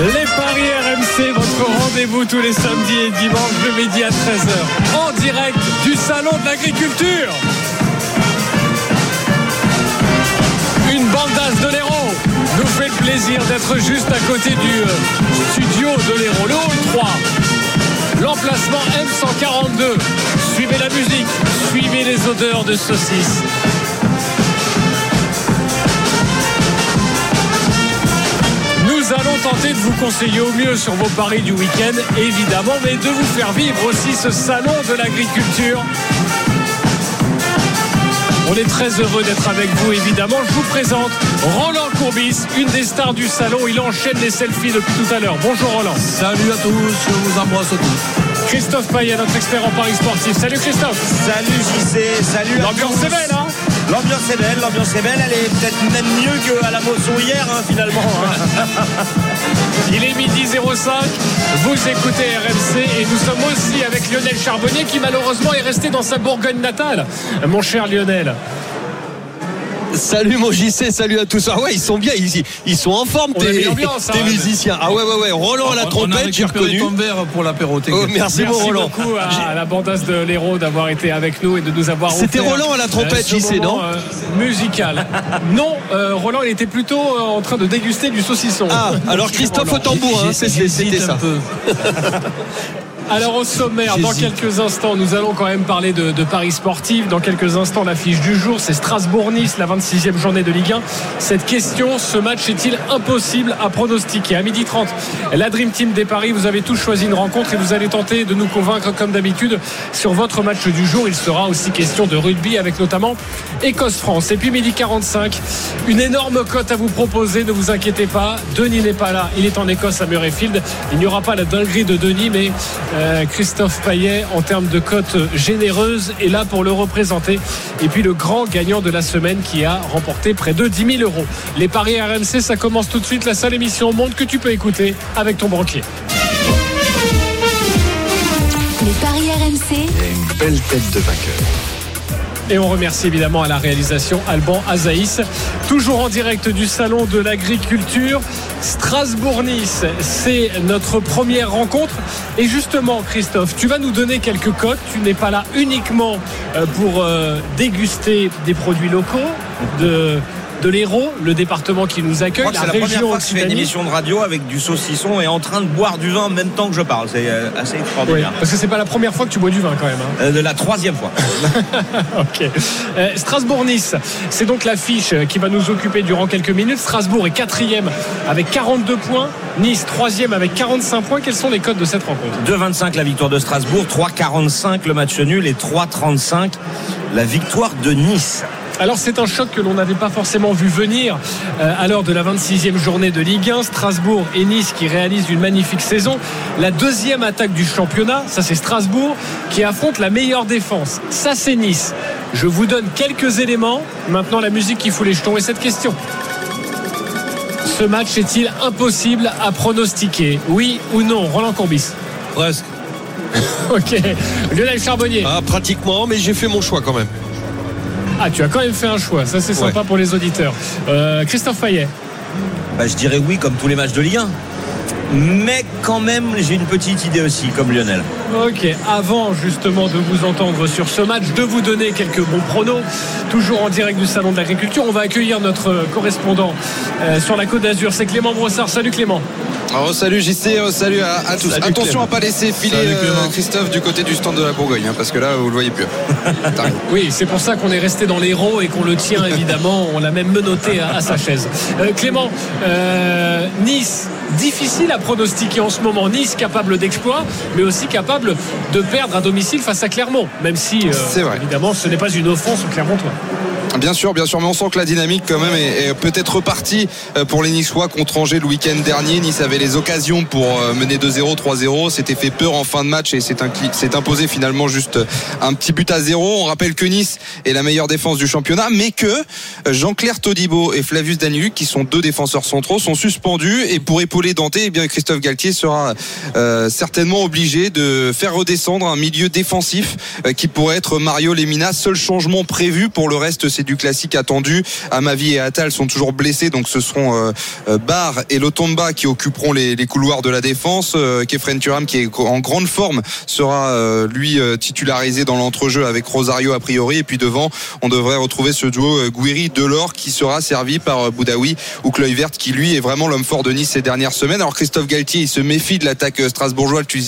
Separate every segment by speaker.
Speaker 1: les Paris RMC, votre rendez-vous tous les samedis et dimanches de midi à 13h en direct du Salon de l'Agriculture. Une bandasse de l'Hérault nous fait le plaisir d'être juste à côté du euh, studio de l'Hérault, le hall 3. L'emplacement M142. Suivez la musique, suivez les odeurs de saucisses. Nous allons tenter de vous conseiller au mieux sur vos paris du week-end, évidemment, mais de vous faire vivre aussi ce salon de l'agriculture. On est très heureux d'être avec vous, évidemment. Je vous présente Roland Courbis, une des stars du salon. Il enchaîne les selfies depuis tout à l'heure. Bonjour Roland.
Speaker 2: Salut à tous, je vous embrasse tous.
Speaker 1: Christophe Payet, notre expert en paris sportif. Salut Christophe.
Speaker 3: Salut JC, salut à
Speaker 1: L'ambiance est belle, hein
Speaker 3: L'ambiance est belle, l'ambiance est belle. Elle est peut-être même mieux qu'à la Mosson hier, hein, finalement. hein.
Speaker 1: Il est midi 05, vous écoutez RMC et nous sommes aussi avec Lionel Charbonnier qui malheureusement est resté dans sa Bourgogne natale. Mon cher Lionel.
Speaker 2: Salut mon JC, salut à tous. Ah ouais, ils sont bien, ils, ils sont en forme, tes,
Speaker 1: hein.
Speaker 2: musiciens. Ah ouais, ouais, ouais. Roland à la trompette, j'ai reconnu.
Speaker 4: ton verre pour l'apéro.
Speaker 2: Oh, merci, mon
Speaker 1: Merci
Speaker 2: Roland.
Speaker 1: beaucoup à la bandasse de l'Hérault d'avoir été avec nous et de nous avoir
Speaker 2: C'était Roland à la trompette, JC, non
Speaker 1: euh, Musical. Non, euh, Roland, il était plutôt euh, en train de déguster du saucisson.
Speaker 2: Ah, alors Christophe au tambour, hein, c'était ça.
Speaker 1: Alors au sommaire, dans quelques instants, nous allons quand même parler de, de paris sportifs. Dans quelques instants, l'affiche du jour, c'est Strasbourg-Nice, la 26e journée de Ligue 1. Cette question, ce match est-il impossible à pronostiquer? À midi 30, la Dream Team des paris, vous avez tous choisi une rencontre et vous allez tenter de nous convaincre comme d'habitude sur votre match du jour. Il sera aussi question de rugby avec notamment Écosse-France. Et puis midi 45, une énorme cote à vous proposer, ne vous inquiétez pas. Denis n'est pas là, il est en Écosse à Murrayfield. Il n'y aura pas la dinguerie de Denis, mais euh, Christophe Payet, en termes de cote généreuse, est là pour le représenter. Et puis le grand gagnant de la semaine qui a remporté près de 10 000 euros. Les paris RMC, ça commence tout de suite. La seule émission au monde que tu peux écouter avec ton banquier.
Speaker 5: Les paris RMC,
Speaker 4: Une belle tête de vainqueur.
Speaker 1: Et on remercie évidemment à la réalisation Alban Azaïs. Toujours en direct du Salon de l'Agriculture. Strasbourg-Nice, c'est notre première rencontre. Et justement, Christophe, tu vas nous donner quelques cotes. Tu n'es pas là uniquement euh, pour euh, déguster des produits locaux de l'Hérault, le département qui nous accueille,
Speaker 3: que
Speaker 1: la
Speaker 3: c'est la première fois que je fais une émission de radio avec du saucisson et en train de boire du vin en même temps que je parle. C'est euh, assez extraordinaire.
Speaker 1: parce que c'est pas la première fois que tu bois du vin quand même. hein.
Speaker 3: Euh, de la troisième fois.
Speaker 1: Ok. Euh, Strasbourg-Nice, c'est donc l'affiche qui va nous occuper durant quelques minutes. Strasbourg est quatrième avec 42 points. Nice troisième avec 45 points. Quels sont les codes de cette rencontre?
Speaker 3: 2,25 la victoire de Strasbourg, 3,45 le match nul et 3,35 la victoire de Nice.
Speaker 1: Alors c'est un choc que l'on n'avait pas forcément vu venir euh, à l'heure de la 26e journée de Ligue 1. Strasbourg et Nice qui réalisent une magnifique saison. La deuxième attaque du championnat, ça c'est Strasbourg qui affronte la meilleure défense. Ça c'est Nice. Je vous donne quelques éléments. Maintenant la musique qui fout les jetons et cette question. Ce match est-il impossible à pronostiquer? Oui ou non? Roland Courbis
Speaker 2: Presque.
Speaker 1: Ok. Lionel Charbonnier.
Speaker 2: Ah, pratiquement, mais j'ai fait mon choix quand même.
Speaker 1: Ah, tu as quand même fait un choix. Ça, c'est sympa pour les auditeurs. Euh, Christophe Fayet.
Speaker 3: Bah, je dirais oui comme tous les matchs de Ligue 1. Mais quand même, j'ai une petite idée aussi, comme Lionel.
Speaker 1: Ok, avant justement de vous entendre sur ce match, de vous donner quelques bons pronos, toujours en direct du Salon de l'Agriculture, on va accueillir notre correspondant euh, sur la Côte d'Azur, c'est Clément Brossard. Salut Clément.
Speaker 6: Alors, salut JC, euh, salut à, à tous.
Speaker 1: Salut,
Speaker 6: Attention
Speaker 1: Clément.
Speaker 6: à pas laisser filer euh. Christophe du côté du stand de la Bourgogne, hein, parce que là vous le voyez plus.
Speaker 1: Oui, c'est pour ça qu'on est resté dans l'héros et qu'on le tient évidemment. On l'a même menotté à, à sa chaise. Euh, Clément, euh, Nice, difficile à pronostiquer en ce moment. Nice capable d'exploit, mais aussi capable de perdre à domicile face à Clermont. Même si, évidemment, ce n'est pas une offense au Clermontois.
Speaker 6: Bien sûr, bien sûr, mais on sent que la dynamique quand même est, peut-être repartie euh, pour les Niçois contre Angers le week-end dernier. Nice avait les occasions pour euh, mener 2-0, 3-0. C'était fait peur en fin de match et c'est imposé finalement juste un petit but à zéro. On rappelle que Nice est la meilleure défense du championnat, mais que euh, Jean-Claire Todibo et Flavius Daniluk, qui sont deux défenseurs centraux, sont suspendus et pour épauler Dante, eh bien Christophe Galtier sera euh, certainement obligé de faire redescendre un milieu défensif euh, qui pourrait être Mario Lemina. Seul changement prévu pour le reste, c'est du classique attendu. Amavi et Attal sont toujours blessés, donc ce seront euh, euh, Barr et Lotomba qui occuperont les, couloirs de la défense. Euh, Kefren Turam, qui est en grande forme, sera lui titularisé dans l'entrejeu avec Rosario a priori. Et puis devant, on devrait retrouver ce duo euh, Guiri-Delors qui sera servi par Boudaoui ou Cloyvert qui lui est vraiment l'homme fort de Nice ces dernières semaines. Alors Christophe Galtier, il se méfie de l'attaque strasbourgeoise, tu,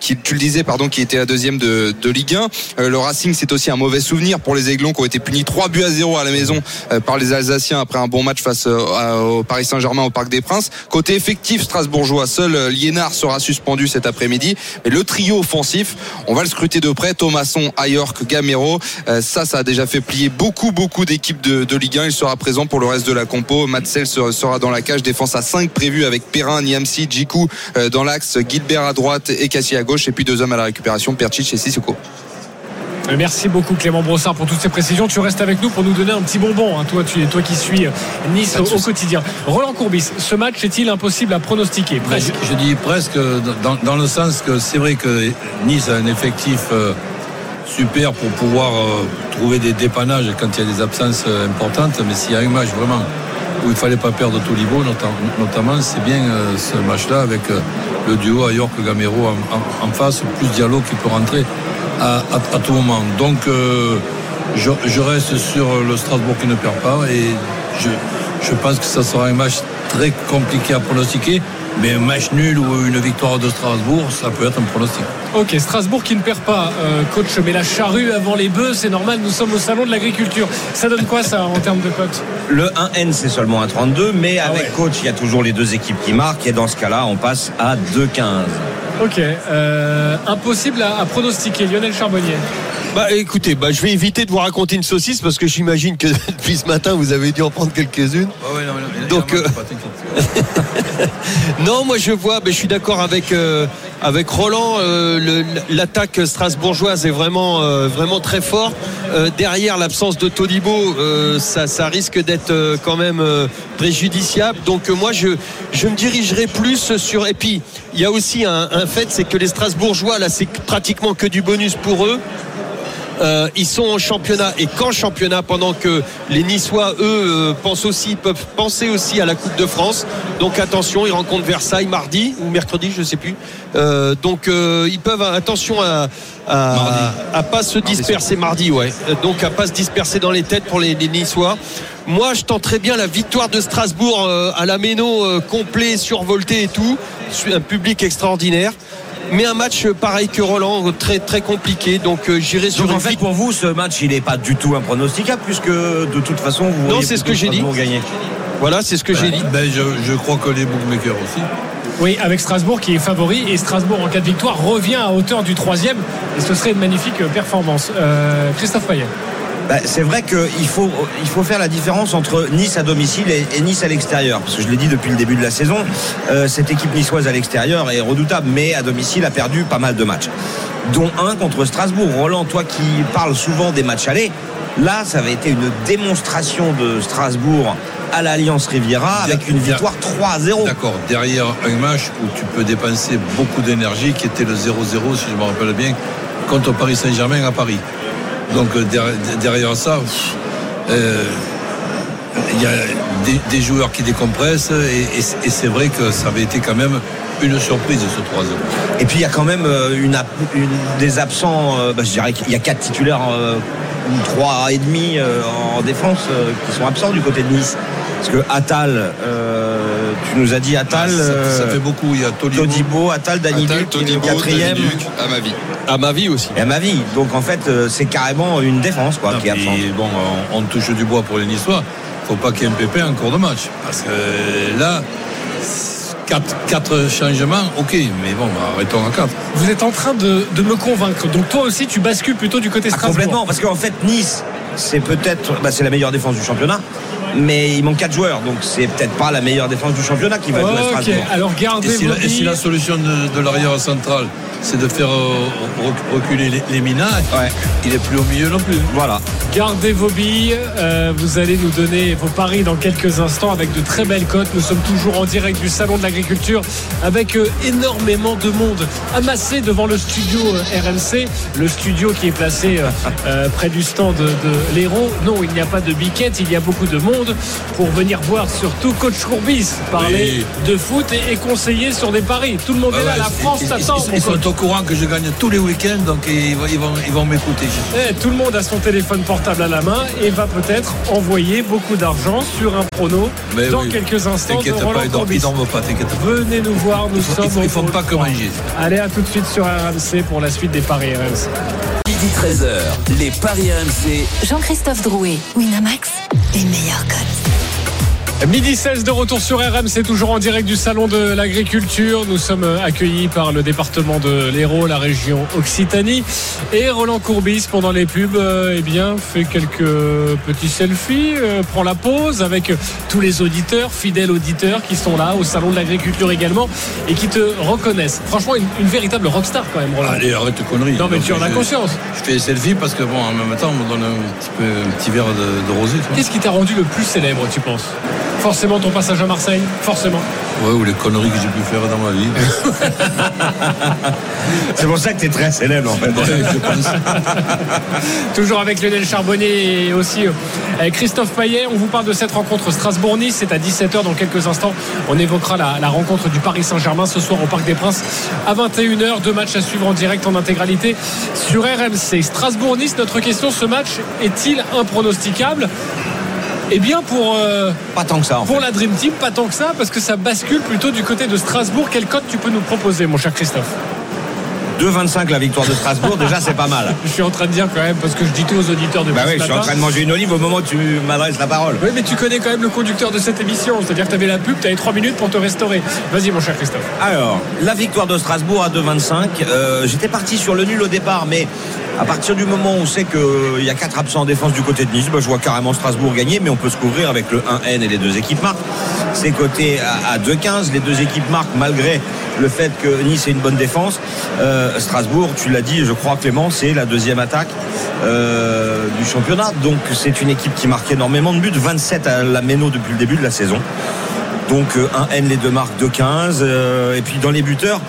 Speaker 6: qui, le disais, pardon, qui était la deuxième de, de Ligue 1. Euh, le Racing, c'est aussi un mauvais souvenir pour les Aiglons qui ont été punis 3 buts à 0 à la maison euh, par les Alsaciens après un bon match face euh, au Paris Saint-Germain au Parc des Princes. Côté effectif strasbourgeois, seul euh, Liénard sera suspendu cet après-midi. Mais le trio offensif, on va le scruter de près. Thomasson, Ayork, Gamero. Ça, ça a déjà fait plier beaucoup, beaucoup d'équipes de, Ligue 1. Il sera présent pour le reste de la compo. Matzel sera dans la cage. Défense à 5 prévue avec Perrin, Niamsi, Djikou dans l'axe, Gilbert à droite et Cassie à gauche. Et puis deux hommes à la récupération, Percic et Sissoko.
Speaker 1: Merci beaucoup Clément Brossard pour toutes ces précisions. Tu restes avec nous pour nous donner un petit bonbon. Hein. Toi, tu, toi qui suis Nice au, au, quotidien. Roland Courbis, ce match est-il impossible à pronostiquer?
Speaker 7: Presque. Je, je, dis presque dans, dans, le sens que c'est vrai que Nice a un effectif euh, super pour pouvoir euh, trouver des dépannages quand il y a des absences euh, importantes. Mais s'il y a un match vraiment où il ne fallait pas perdre Tolibo, notamment, c'est bien euh, ce match-là avec euh, le duo à York Gamero en, face, plus Diallo qui peut rentrer à, tout moment. Donc euh, je, je, reste sur le Strasbourg qui ne perd pas et je, je pense que ça sera un match très compliqué à pronostiquer. Mais un match nul ou une victoire de Strasbourg, ça peut être un pronostic.
Speaker 1: Ok, Strasbourg qui ne perd pas, euh, coach, mais la charrue avant les bœufs, c'est normal, nous sommes au salon de l'agriculture. Ça donne quoi ça en termes de cote?
Speaker 3: Le 1N, c'est seulement un 32, mais ah avec ouais. coach, il y a toujours les deux équipes qui marquent, et dans ce cas-là, on passe à 2,15.
Speaker 1: Ok, euh, impossible à, à pronostiquer, Lionel Charbonnier.
Speaker 2: Bah écoutez, bah, je vais éviter de vous raconter une saucisse parce que j'imagine que depuis ce matin vous avez dû en prendre quelques-unes.
Speaker 7: Oh ouais, non, non,
Speaker 2: Donc euh... non, moi je vois, mais je suis d'accord avec euh, Roland. Euh, L'attaque strasbourgeoise est vraiment euh, très fort. Euh, derrière l'absence de Todibo, ça, risque d'être quand même préjudiciable. Donc moi je me dirigerai plus sur. Et puis il y a aussi un fait, c'est que les Strasbourgeois là, c'est pratiquement que du bonus pour eux. Euh, ils sont en championnat et qu'en championnat pendant que les Niçois eux euh, pensent aussi peuvent penser aussi à la Coupe de France. Donc attention ils rencontrent Versailles mardi ou mercredi je sais plus. Euh, donc ils peuvent attention à à, à pas se disperser mardi, ouais. Donc à pas se disperser dans les têtes pour les, les Niçois. Moi je tenterais bien la victoire de Strasbourg à la Méno complet survolté et tout. Un public extraordinaire mais un match pareil que Roland très très compliqué donc euh, j'irai sur
Speaker 3: donc en fait pour vous ce match il n'est pas du tout impronosticable puisque de toute façon vous
Speaker 2: non c'est ce que j'ai dit
Speaker 3: gagner.
Speaker 2: voilà c'est ce que
Speaker 7: ben,
Speaker 2: j'ai dit
Speaker 7: ben, je, je, crois que les bookmakers aussi
Speaker 1: oui, avec Strasbourg qui est favori et Strasbourg en cas de victoire revient à hauteur du troisième et ce serait une magnifique performance. Euh, Christophe Payet.
Speaker 3: Bah, c'est vrai qu'il faut, il faut faire la différence entre Nice à domicile et, et Nice à l'extérieur. Parce que je l'ai dit depuis le début de la saison, euh, cette équipe niçoise à l'extérieur est redoutable, mais à domicile a perdu pas mal de matchs. Dont un contre Strasbourg. Roland, toi qui parles souvent des matchs allés, là, ça avait été une démonstration de Strasbourg à l'Alliance Riviera avec une victoire 3-0.
Speaker 7: D'accord, derrière un match où tu peux dépenser beaucoup d'énergie, qui était le 0-0, si je me rappelle bien, contre Paris Saint-Germain à Paris. Donc derrière ça, il euh, y a des, joueurs qui décompressent et, c'est vrai que ça avait été quand même une surprise ce 3-0.
Speaker 3: Et puis il y a quand même euh, une, des absents, euh, bah, je dirais qu'il y a quatre titulaires, euh, trois et demi en défense qui sont absents du côté de Nice. Parce que Attal, euh, tu nous as dit Attal.
Speaker 7: Ah, ça, ça, fait beaucoup. Il y a Tolibo,
Speaker 3: Todibo Attal, Dani Duc, quatrième.
Speaker 6: À ma vie.
Speaker 2: À ma vie aussi.
Speaker 3: Et à ma vie. Donc en fait, c'est carrément une défense quoi,
Speaker 7: non,
Speaker 3: qui est.
Speaker 7: Bon, on, on, touche du bois pour les Niçois. Faut pas qu'il y ait un pépé en cours de match. Parce que là, Quatre, quatre, changements, ok, mais bon, arrêtons à quatre.
Speaker 1: Vous êtes en train de, de, me convaincre. Donc toi aussi, tu bascules plutôt du côté
Speaker 3: ah,
Speaker 1: Strasbourg.
Speaker 3: complètement, parce qu'en fait, Nice c'est peut-être, bah, c'est la meilleure défense du championnat. Mais il manque 4 joueurs, donc c'est peut-être pas la meilleure défense du championnat qui va jouer à
Speaker 1: Ok,
Speaker 3: Strasbourg.
Speaker 1: alors
Speaker 7: Et
Speaker 1: gardez
Speaker 7: si, la, et si
Speaker 1: billes.
Speaker 7: la solution de, de l'arrière central, c'est de faire euh, rec- reculer les, les Minas,
Speaker 3: Ouais.
Speaker 7: il est plus au milieu non plus.
Speaker 3: Voilà.
Speaker 1: Gardez vos billes. Euh, vous allez nous donner vos paris dans quelques instants avec de très belles cotes. Nous sommes toujours en direct du Salon de l'Agriculture avec euh, énormément de monde amassé devant le studio euh, RMC. Le studio qui est placé euh, euh, près du stand de, de l'Hérault. Non, il n'y a pas de biquette. Il y a beaucoup de monde pour venir voir surtout Coach Courbis parler de foot et, et conseiller sur des paris. Tout le monde
Speaker 7: Ouais,
Speaker 1: est là.
Speaker 7: ouais,
Speaker 1: La France t'attend.
Speaker 7: ils- ils sont au courant que je gagne tous les week-ends, donc ils, vont- ils vont, ils vont m'écouter.
Speaker 1: Eh, tout le monde a son téléphone portable à la main et va peut-être envoyer beaucoup d'argent sur un prono
Speaker 7: Mais
Speaker 1: dans
Speaker 7: oui.
Speaker 1: quelques instants
Speaker 7: T'inquiète pas, ils dorment, pas, t'inquiète pas.
Speaker 1: Venez nous voir, nous
Speaker 7: Ils font-
Speaker 1: sommes
Speaker 7: ils
Speaker 1: au
Speaker 7: font pas que manger.
Speaker 1: Allez, à tout de suite sur RMC pour la suite des paris RMC.
Speaker 8: Midi 13h, les Paris RMC.
Speaker 5: Jean-Christophe Drouet, Winamax, les meilleurs codes.
Speaker 1: Midi 16 de retour sur RMC, toujours en direct du Salon de l'Agriculture. Nous sommes accueillis par le département de l'Hérault, la région Occitanie. Et Roland Courbis, pendant les pubs, euh, eh bien, fait quelques petits selfies, euh, prend la pause avec tous les auditeurs, fidèles auditeurs qui sont là au Salon de l'Agriculture également et qui te reconnaissent. Franchement, une, une véritable rockstar quand même, Roland.
Speaker 7: Allez, arrête de conneries.
Speaker 1: Non, mais tu en as conscience.
Speaker 7: Je fais des selfies parce que, bon, en même temps, on me donne un petit, peu, un petit verre de, de rosé.
Speaker 1: Qu'est-ce qui t'a rendu le plus célèbre, tu penses? Forcément ton passage à Marseille Forcément.
Speaker 7: Ouais, ou les conneries que j'ai pu faire dans ma vie.
Speaker 3: C'est pour ça que tu es très célèbre en fait.
Speaker 7: Ouais, je pense.
Speaker 1: Toujours avec Lionel Charbonnier et aussi euh, Christophe Payet. On vous parle de cette rencontre Strasbourg-Nice. C'est à 17h dans quelques instants. On évoquera la, la rencontre du Paris Saint-Germain ce soir au Parc des Princes à 21h. Deux matchs à suivre en direct en intégralité sur RMC. Strasbourg-Nice, notre question, ce match est-il impronosticable? Eh bien, pour, euh,
Speaker 3: Pas tant que ça en fait.
Speaker 1: pour la Dream Team, pas tant que ça, parce que ça bascule plutôt du côté de Strasbourg. Quelle cote tu peux nous proposer, mon cher Christophe?
Speaker 3: 2,25 la victoire de Strasbourg, déjà c'est pas mal.
Speaker 1: Je suis en train de dire quand même, parce que je dis tout aux auditeurs depuis
Speaker 3: Bah oui, je suis en train de manger une olive au moment où tu m'adresses la parole.
Speaker 1: Oui, mais tu connais quand même le conducteur de cette émission. C'est-à-dire que tu avais la pub, tu avais 3 minutes pour te restaurer. Vas-y, mon cher Christophe.
Speaker 3: Alors, la victoire de Strasbourg à 2,25. Euh, J'étais parti sur le nul au départ, mais à partir du moment où on sait qu'il y a 4 absents en défense du côté de Nice, bah, je vois carrément Strasbourg gagner, mais on peut se couvrir avec le 1N et les deux équipes marquent. C'est coté à, à 2,15. Les deux équipes marquent malgré le fait que Nice ait une bonne défense. Euh, Strasbourg, tu l'as dit, je crois Clément, c'est la deuxième attaque euh, du championnat. Donc c'est une équipe qui marque énormément de buts, 27 à la Méno depuis le début de la saison. Donc euh, un N les deux marques de 15 euh, et puis dans les buteurs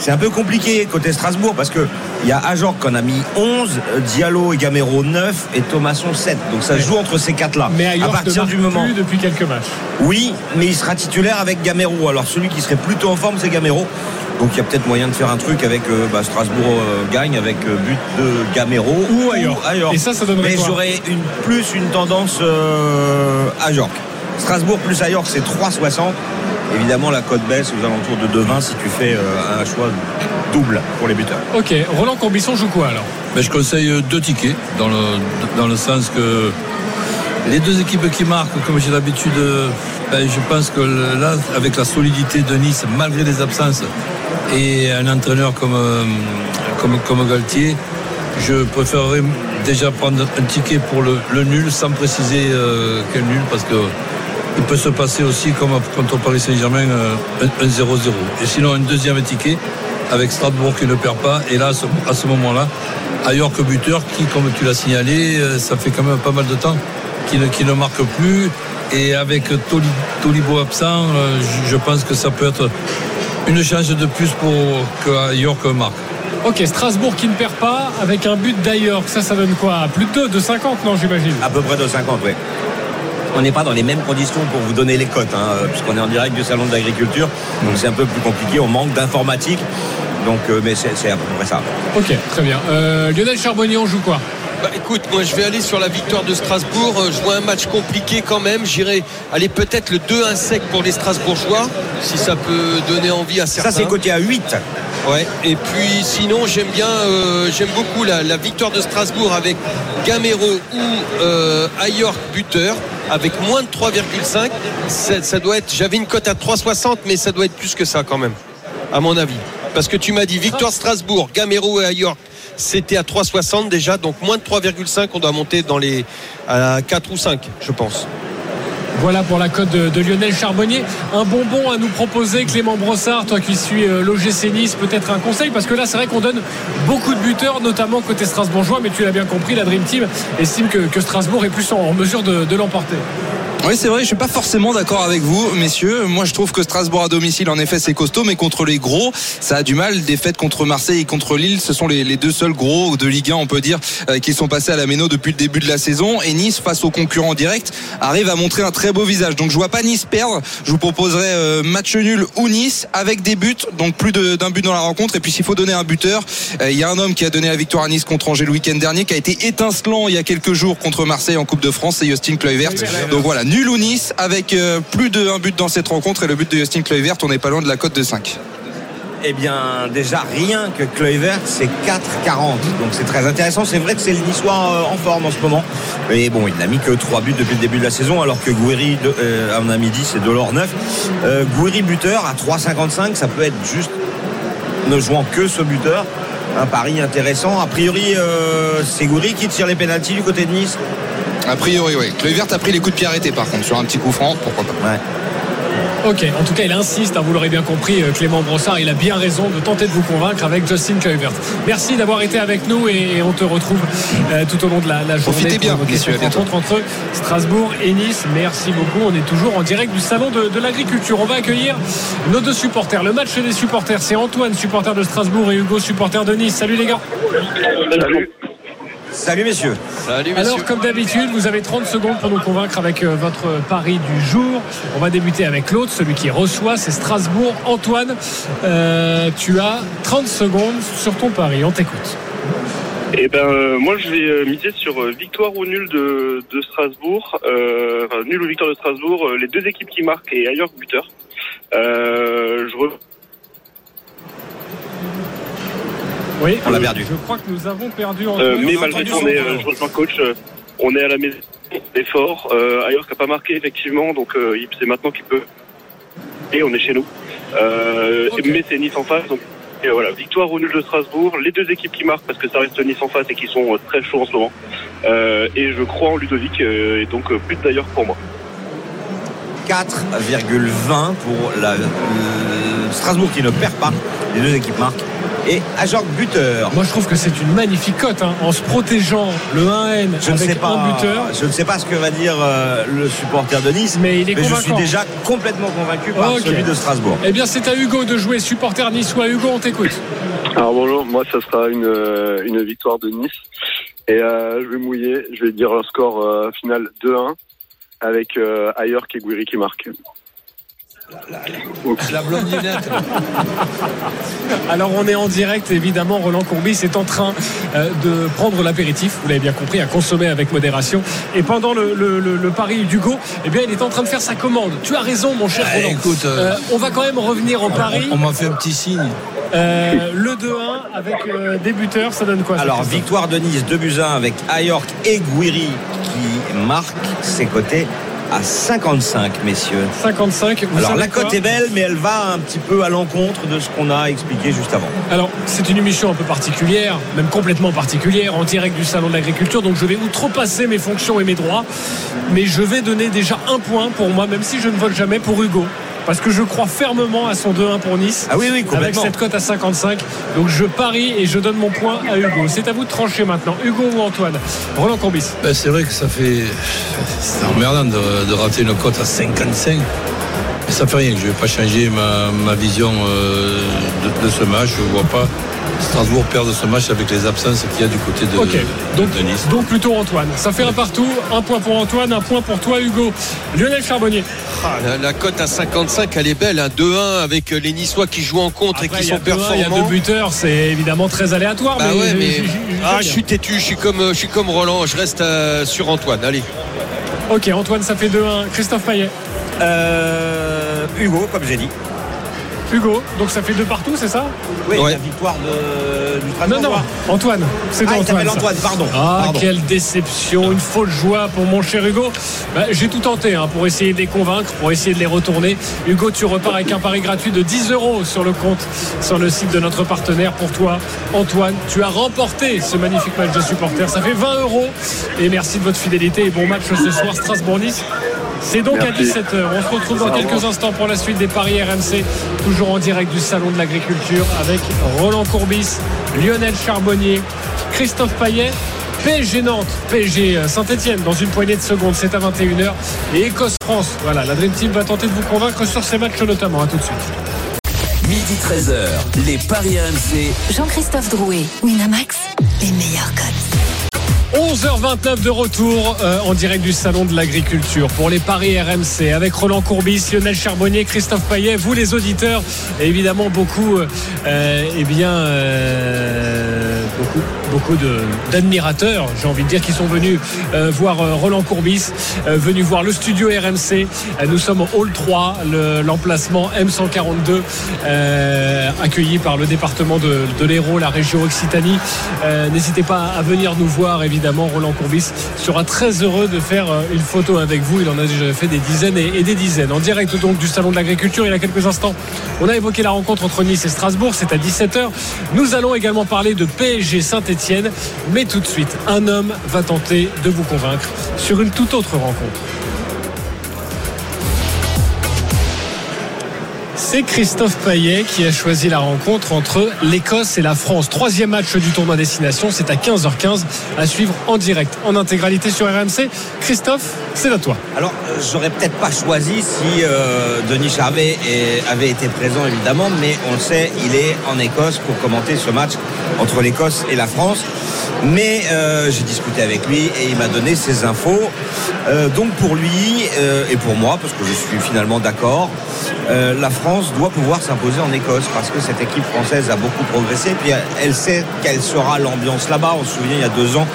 Speaker 3: c'est un peu compliqué côté Strasbourg parce que il y a Ajor qu'on a mis 11, euh, Diallo et Gamero 9 et Thomasson 7. Donc ça se joue entre ces quatre là.
Speaker 1: Mais
Speaker 3: à partir du moment
Speaker 1: plus depuis quelques matchs.
Speaker 3: oui, mais il sera titulaire avec Gamero. Alors celui qui serait plutôt en forme, c'est Gamero. Donc il y a peut-être moyen de faire un truc avec euh, bah, Strasbourg euh, gagne avec euh, but de Gamero
Speaker 1: Ou ailleurs. Et ça, ça donnerait
Speaker 3: Mais j'aurais une, plus une tendance à York. Strasbourg plus à York, c'est 3,60. Évidemment, la cote baisse aux alentours de 2,20 si tu fais euh, un choix double pour les buteurs.
Speaker 1: Ok, Roland Corbisson joue quoi alors?
Speaker 7: Mais je conseille deux tickets, dans le, dans le sens que les deux équipes qui marquent, comme j'ai l'habitude, ben, je pense que là, avec la solidité de Nice, malgré les absences, et un entraîneur comme, euh, comme, comme Galtier, je préférerais déjà prendre un ticket pour le, le nul, sans préciser euh, quel nul, parce que il peut se passer aussi comme contre Paris Saint-Germain euh, un un 0-0. Et sinon, un deuxième ticket avec Strasbourg qui ne perd pas. Et là, à ce, moment-là, ailleurs que buteur, qui, comme tu l'as signalé, euh, ça fait quand même pas mal de temps qu'il ne, qu'il ne marque plus. Et avec Toli- Tolibo absent, euh, je, pense que ça peut être une chance de plus pour que York marque.
Speaker 1: Ok, Strasbourg qui ne perd pas avec un but d'ailleurs. Ça, ça donne quoi? Plus de 2, de 50, non, j'imagine?
Speaker 3: À peu près de 50, oui. On n'est pas dans les mêmes conditions pour vous donner les cotes, hein, puisqu'on est en direct du salon de l'agriculture. Donc c'est un peu plus compliqué, on manque d'informatique. Donc, euh, mais c'est c'est à peu près ça.
Speaker 1: Ok, très bien. Euh, Lionel Charbonnier, on joue quoi?
Speaker 2: Bah, écoute, moi je vais aller sur la victoire de Strasbourg. Euh, Je vois un match compliqué quand même. J'irai aller peut-être le 2-1 sec pour les Strasbourgeois, si ça peut donner envie à certains.
Speaker 3: Ça, c'est coté à 8.
Speaker 2: Ouais. Et puis sinon, j'aime bien, euh, j'aime beaucoup la, la victoire de Strasbourg avec Gamero ou euh, Ayork buteur avec moins de 3,5. Ça, doit être. J'avais une cote à 3,60, mais ça doit être plus que ça quand même, à mon avis. Parce que tu m'as dit victoire Strasbourg, Gamero et Ayork. c'était à 3,60 déjà, donc moins de 3,5. On doit monter dans les à 4 ou 5, je pense.
Speaker 1: Voilà pour la cote de, Lionel Charbonnier. Un bonbon à nous proposer, Clément Brossard, toi qui suis euh, l'OGC peut-être un conseil, parce que là, c'est vrai qu'on donne beaucoup de buteurs, notamment côté strasbourgeois, mais tu l'as bien compris, la Dream Team estime que, Strasbourg est plus en, mesure de l'emporter.
Speaker 6: Oui, c'est vrai, je suis pas forcément d'accord avec vous, messieurs. Moi, je trouve que Strasbourg à domicile, en effet, c'est costaud, mais contre les gros, ça a du mal. Défaite contre Marseille et contre Lille, ce sont les, les deux seuls gros de Ligue 1, on peut dire, euh, qui sont passés à la Méno depuis le début de la saison. Et Nice, face aux concurrents directs, arrive à montrer un très beau visage. Donc, je vois pas Nice perdre. Je vous proposerai euh, match nul ou Nice avec des buts, donc plus d'un but dans la rencontre. Et puis, s'il faut donner un buteur, euh, il y a un homme qui a donné la victoire à Nice contre Angers le week-end dernier, qui a été étincelant il y a quelques jours contre Marseille en Coupe de France, c'est Justin Kluivert. Donc voilà, nul ou Nice avec euh, plus d'un but dans cette rencontre et le but de Justin Kluivert, on n'est pas loin de la cote de 5.
Speaker 3: Eh bien, déjà, rien que Kluivert, c'est 4,40. Donc, c'est très intéressant. C'est vrai que c'est le Niçois euh, en forme en ce moment. Et bon, il n'a mis que 3 buts depuis le début de la saison, alors que Gouiri, euh, en a mis 10 et Delors 9. Euh, buteur à 3,55, ça peut être juste ne jouant que ce buteur. Un pari intéressant. A priori, euh, c'est Gouiri qui tire les pénalties du côté de Nice.
Speaker 6: A priori, oui. Kluivert a pris les coups de pied arrêtés, par contre, sur un petit coup franc, pourquoi pas.
Speaker 3: Ouais.
Speaker 1: Ok, en tout cas, il insiste, hein, vous l'aurez bien compris, euh, Clément Brossard, il a bien raison de tenter de vous convaincre avec Justin Kluivert. Merci d'avoir été avec nous et on te retrouve euh, tout au long de la, la journée.
Speaker 6: Profitez bien, messieurs,
Speaker 1: rencontre entre Strasbourg et Nice. Merci beaucoup. On est toujours en direct du salon de, de l'agriculture. On va accueillir nos deux supporters. Le match des supporters, c'est Antoine, supporter de Strasbourg, et Hugo, supporter de Nice. Salut les gars.
Speaker 3: Salut. Salut messieurs.
Speaker 2: Salut messieurs.
Speaker 1: Alors, comme d'habitude, vous avez 30 secondes pour nous convaincre avec euh, votre pari du jour. On va débuter avec l'autre, celui qui reçoit, c'est Strasbourg. Antoine, euh, tu as 30 secondes sur ton pari. On t'écoute.
Speaker 9: Eh ben, euh, moi, je vais euh, miser sur euh, victoire ou nul de, de Strasbourg, euh, enfin, nul ou victoire de Strasbourg, les deux équipes qui marquent et ailleurs buteur. Euh, je
Speaker 1: Oui,
Speaker 3: On l'a
Speaker 1: euh,
Speaker 3: perdu.
Speaker 1: Je crois que nous avons perdu
Speaker 9: euh,
Speaker 1: Antoine.
Speaker 9: mais malgré tout, on est, euh, je rejoins coach, euh, on est à la maison, on est fort. Euh, ailleurs qui n'a pas marqué effectivement, donc euh, c'est maintenant qu'il peut. Et on est chez nous. Euh. Mais c'est Nice en face, donc et voilà, victoire ou nul de Strasbourg, les deux équipes qui marquent parce que ça reste Nice en face et qui sont euh, très chauds en ce moment. Euh, et je crois en Ludovic, euh, et donc euh, but d'ailleurs pour moi.
Speaker 3: 4,20 pour la, Strasbourg qui ne perd pas. Les deux équipes marquent. Et Ajorc buteur.
Speaker 1: Moi, je trouve que c'est une magnifique cote, hein, en se protégeant le 1N
Speaker 3: Je ne
Speaker 1: avec
Speaker 3: sais pas.
Speaker 1: un buteur.
Speaker 3: Je ne sais pas ce que va dire euh, le supporter de Nice,
Speaker 1: Mais il est
Speaker 3: je suis déjà complètement convaincu par
Speaker 1: Ok.
Speaker 3: celui de Strasbourg.
Speaker 1: Eh bien, c'est à Hugo de jouer supporter niçois. Hugo, on t'écoute.
Speaker 9: Alors bonjour, moi ça sera une, euh, une victoire de Nice. Et euh, je vais mouiller, je vais dire un score euh, final 2-1 avec euh, Ayer et Guiri qui marque.
Speaker 7: La.
Speaker 1: Alors on est en direct, évidemment, Roland Courbis est en train euh, de prendre l'apéritif, vous l'avez bien compris, à consommer avec modération. Et pendant le, le- le- le pari d'Hugo, eh bien il est en train de faire sa commande. Tu as raison mon cher
Speaker 7: Ah,
Speaker 1: Roland.
Speaker 7: écoute, euh,
Speaker 1: Euh, on va quand même revenir au pari.
Speaker 7: On m'a fait un petit signe.
Speaker 1: Euh, le 2-1 avec euh, des buteurs, ça donne quoi
Speaker 3: Alors, victoire de Nice, 2 buts à 1 avec Ayork et Guiri qui marquent ses côtés à 55, messieurs.
Speaker 1: 55. Vous
Speaker 3: Alors, la cote est belle, mais elle va un petit peu à l'encontre de ce qu'on a expliqué juste avant.
Speaker 1: Alors, c'est une émission un peu particulière, même complètement particulière, en direct du Salon de l'Agriculture. Donc, je vais outrepasser mes fonctions et mes droits. Mais je vais donner déjà un point pour moi, même si je ne vote jamais pour Hugo. Parce que je crois fermement à son 2-1 pour Nice.
Speaker 3: Ah oui, oui,
Speaker 1: Avec cette cote à 55. Donc, je parie et je donne mon point à Hugo. C'est à vous de trancher maintenant. Hugo ou Antoine? Roland Courbis.
Speaker 7: Ben, c'est vrai que ça fait. C'est emmerdant de, de rater une cote à 55. Mais ça fait rien. Je ne vais pas changer ma, ma vision euh, de, de ce match. Je ne vois pas Strasbourg perdre ce match avec les absences qu'il y a du côté de,
Speaker 1: donc,
Speaker 7: de Nice.
Speaker 1: donc plutôt Antoine. Ça fait un partout, un point pour Antoine, un point pour toi Hugo. Lionel Charbonnier.
Speaker 2: Ah, la, la cote à 55, elle est belle. hein. 2-1 avec les Niçois qui jouent en contre
Speaker 1: Après,
Speaker 2: et qui sont
Speaker 1: un, Il y a
Speaker 2: performants.
Speaker 1: deux buteurs, c'est évidemment très aléatoire.
Speaker 2: Bah
Speaker 1: mais
Speaker 2: ouais, mais
Speaker 1: je- je- je-
Speaker 2: ah,
Speaker 1: je-
Speaker 2: je suis têtu, je suis comme, je suis comme Roland. Je reste euh, sur Antoine. Allez.
Speaker 1: Ok, Antoine, ça fait 2-1. Christophe Payet.
Speaker 3: Euh, Hugo, comme j'ai dit.
Speaker 1: Hugo, donc ça fait deux partout, c'est ça
Speaker 3: Oui,
Speaker 6: Ouais.
Speaker 3: la victoire de, du
Speaker 1: Non, non, Antoine. C'est
Speaker 3: Ah,
Speaker 1: Antoine.
Speaker 3: Antoine, pardon.
Speaker 1: Ah,
Speaker 3: Pardon.
Speaker 1: quelle déception, une fausse joie pour mon cher Hugo. Bah, J'ai tout tenté hein, pour essayer de les convaincre, pour essayer de les retourner. Hugo, tu repars avec un pari gratuit de 10 euros sur le compte, sur le site de notre partenaire. Pour toi, Antoine, tu as remporté ce magnifique match de supporters. Ça fait 20 euros. Et merci de votre fidélité et bon match ce soir, Strasbourg-Nice. C'est donc à 17h. On se retrouve dans quelques instants pour la suite des paris RMC, toujours en direct du Salon de l'Agriculture avec Roland Courbis, Lionel Charbonnier, Christophe Paillet. PSG Nantes, PSG Saint-Etienne dans une poignée de secondes, c'est à 21h. Et Écosse-France, voilà, la Dream Team va tenter de vous convaincre sur ces matchs notamment. À tout de suite.
Speaker 8: Midi 13h, les Paris RMC.
Speaker 5: Jean-Christophe Drouet, Winamax, les meilleurs codes.
Speaker 1: 11h29 de retour euh, en direct du salon de l'agriculture pour les paris RMC avec Roland Courbis, Lionel Charbonnier, Christophe Payet, vous les auditeurs évidemment beaucoup euh, eh bien euh, beaucoup d'admirateurs, j'ai envie de dire, qui sont venus euh, voir euh, Roland Courbis, euh, venus voir le studio RMC. Nous sommes au Hall 3, le- l'emplacement M142, euh, accueilli par le département de, l'Hérault, la région Occitanie. N'hésitez pas à venir nous voir, évidemment. Roland Courbis sera très heureux de faire une photo avec vous. Il en a déjà fait des dizaines et, et des dizaines. En direct donc du Salon de l'Agriculture, il y a quelques instants, on a évoqué la rencontre entre Nice et Strasbourg. C'est à 17h. Nous allons également parler de PSG Saint-Etienne. Mais tout de suite, un homme va tenter de vous convaincre sur une toute autre rencontre. C'est Christophe Payet qui a choisi la rencontre entre l'Écosse et la France. Troisième match du tournoi destination, c'est à 15h15 à suivre en direct, en intégralité sur RMC. Christophe, c'est à toi.
Speaker 3: Alors, euh, j'aurais peut-être pas choisi si euh, Denis Charvet avait été présent, évidemment, mais on le sait, il est en Écosse pour commenter ce match entre l'Écosse et la France. Mais euh, j'ai discuté avec lui et il m'a donné ses infos. Donc pour lui et pour moi, parce que je suis finalement d'accord, la France doit pouvoir s'imposer en Écosse parce que cette équipe française a beaucoup progressé. Puis elle- elle sait quelle sera l'ambiance là-bas. On se souvient, il y a deux ans,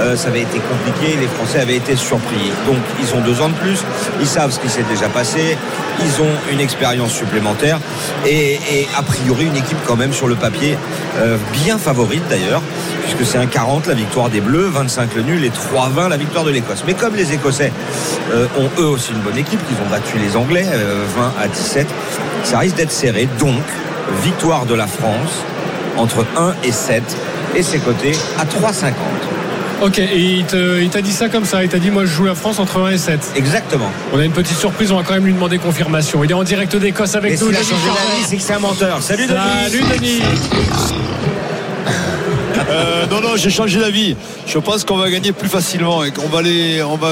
Speaker 3: euh, ça avait été compliqué. Les Français avaient été surpris. Donc ils ont deux ans de plus. Ils savent ce qui s'est déjà passé. Ils ont une expérience supplémentaire et, a priori une équipe quand même sur le papier euh, bien favorite d'ailleurs, puisque c'est un 40 la victoire des Bleus, 25 le nul et 3-20 la victoire de l'Écosse. Mais comme les Écossais euh, ont eux aussi une bonne équipe, qu'ils ont battu les Anglais euh, 20 à 17, ça risque d'être serré. Donc victoire de la France entre 1 et 7 et c'est coté à 3,50.
Speaker 1: Ok, et il t'a dit ça comme ça. Il t'a dit, moi, je joue la France entre 1 et 7.
Speaker 3: Exactement.
Speaker 1: On a une petite surprise, on va quand même lui demander confirmation. Il est en direct d'Écosse avec
Speaker 3: Et
Speaker 1: nous.
Speaker 3: que c'est un menteur. Salut Denis
Speaker 1: Salut Denis.
Speaker 10: Euh, non, non, j'ai changé d'avis. Je pense qu'on va gagner plus facilement et qu'on va aller, on va,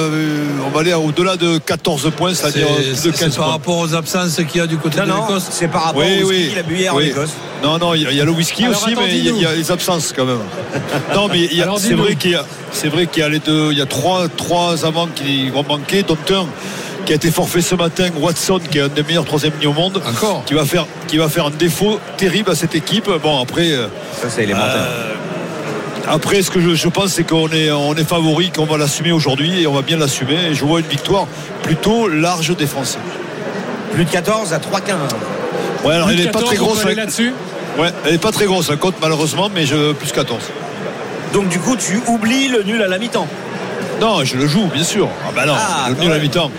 Speaker 10: on va aller au-delà de 14 points, c'est-à-dire de
Speaker 7: c'est
Speaker 10: 15
Speaker 7: par
Speaker 10: points.
Speaker 7: rapport aux absences qu'il y a du côté
Speaker 3: Non,
Speaker 7: de l'Écosse.
Speaker 3: c'est par rapport
Speaker 10: Oui,
Speaker 3: au
Speaker 10: oui.
Speaker 3: ski qu'il a bu hier en
Speaker 10: oui.
Speaker 3: Écosse.
Speaker 10: Non, non, il y, a- il y a le whisky
Speaker 1: Alors,
Speaker 10: aussi, mais il y, a- il y a les absences quand même. Non, mais c'est vrai qu'il y a, c'est vrai qu'il y a les deux, il y a trois, trois amants qui vont manquer, dont un qui a été forfait ce matin, Watson, qui est un des meilleurs troisième lignes au monde,
Speaker 7: Encore
Speaker 10: qui va faire, qui va faire un défaut terrible à cette équipe. Bon, après. euh,
Speaker 3: Ça, c'est élémentaire.
Speaker 10: euh, après, ce que je, je pense, c'est qu'on est, on est favori, qu'on va l'assumer aujourd'hui et on va bien l'assumer. Et je vois une victoire plutôt large des Français.
Speaker 3: Plus de 14 à 3,15.
Speaker 10: Ouais, alors
Speaker 1: Plus
Speaker 10: elle n'est pas
Speaker 1: 14,
Speaker 10: très grosse. la-
Speaker 1: là-dessus.
Speaker 10: Ouais, elle n'est pas très grosse, la cote, malheureusement, mais je, plus 14.
Speaker 3: Donc du coup, tu oublies le nul à la mi-temps?
Speaker 10: Non, je le joue, bien sûr. Ah bah non,
Speaker 3: Ah,
Speaker 10: le nul à
Speaker 3: même.
Speaker 10: mi-temps.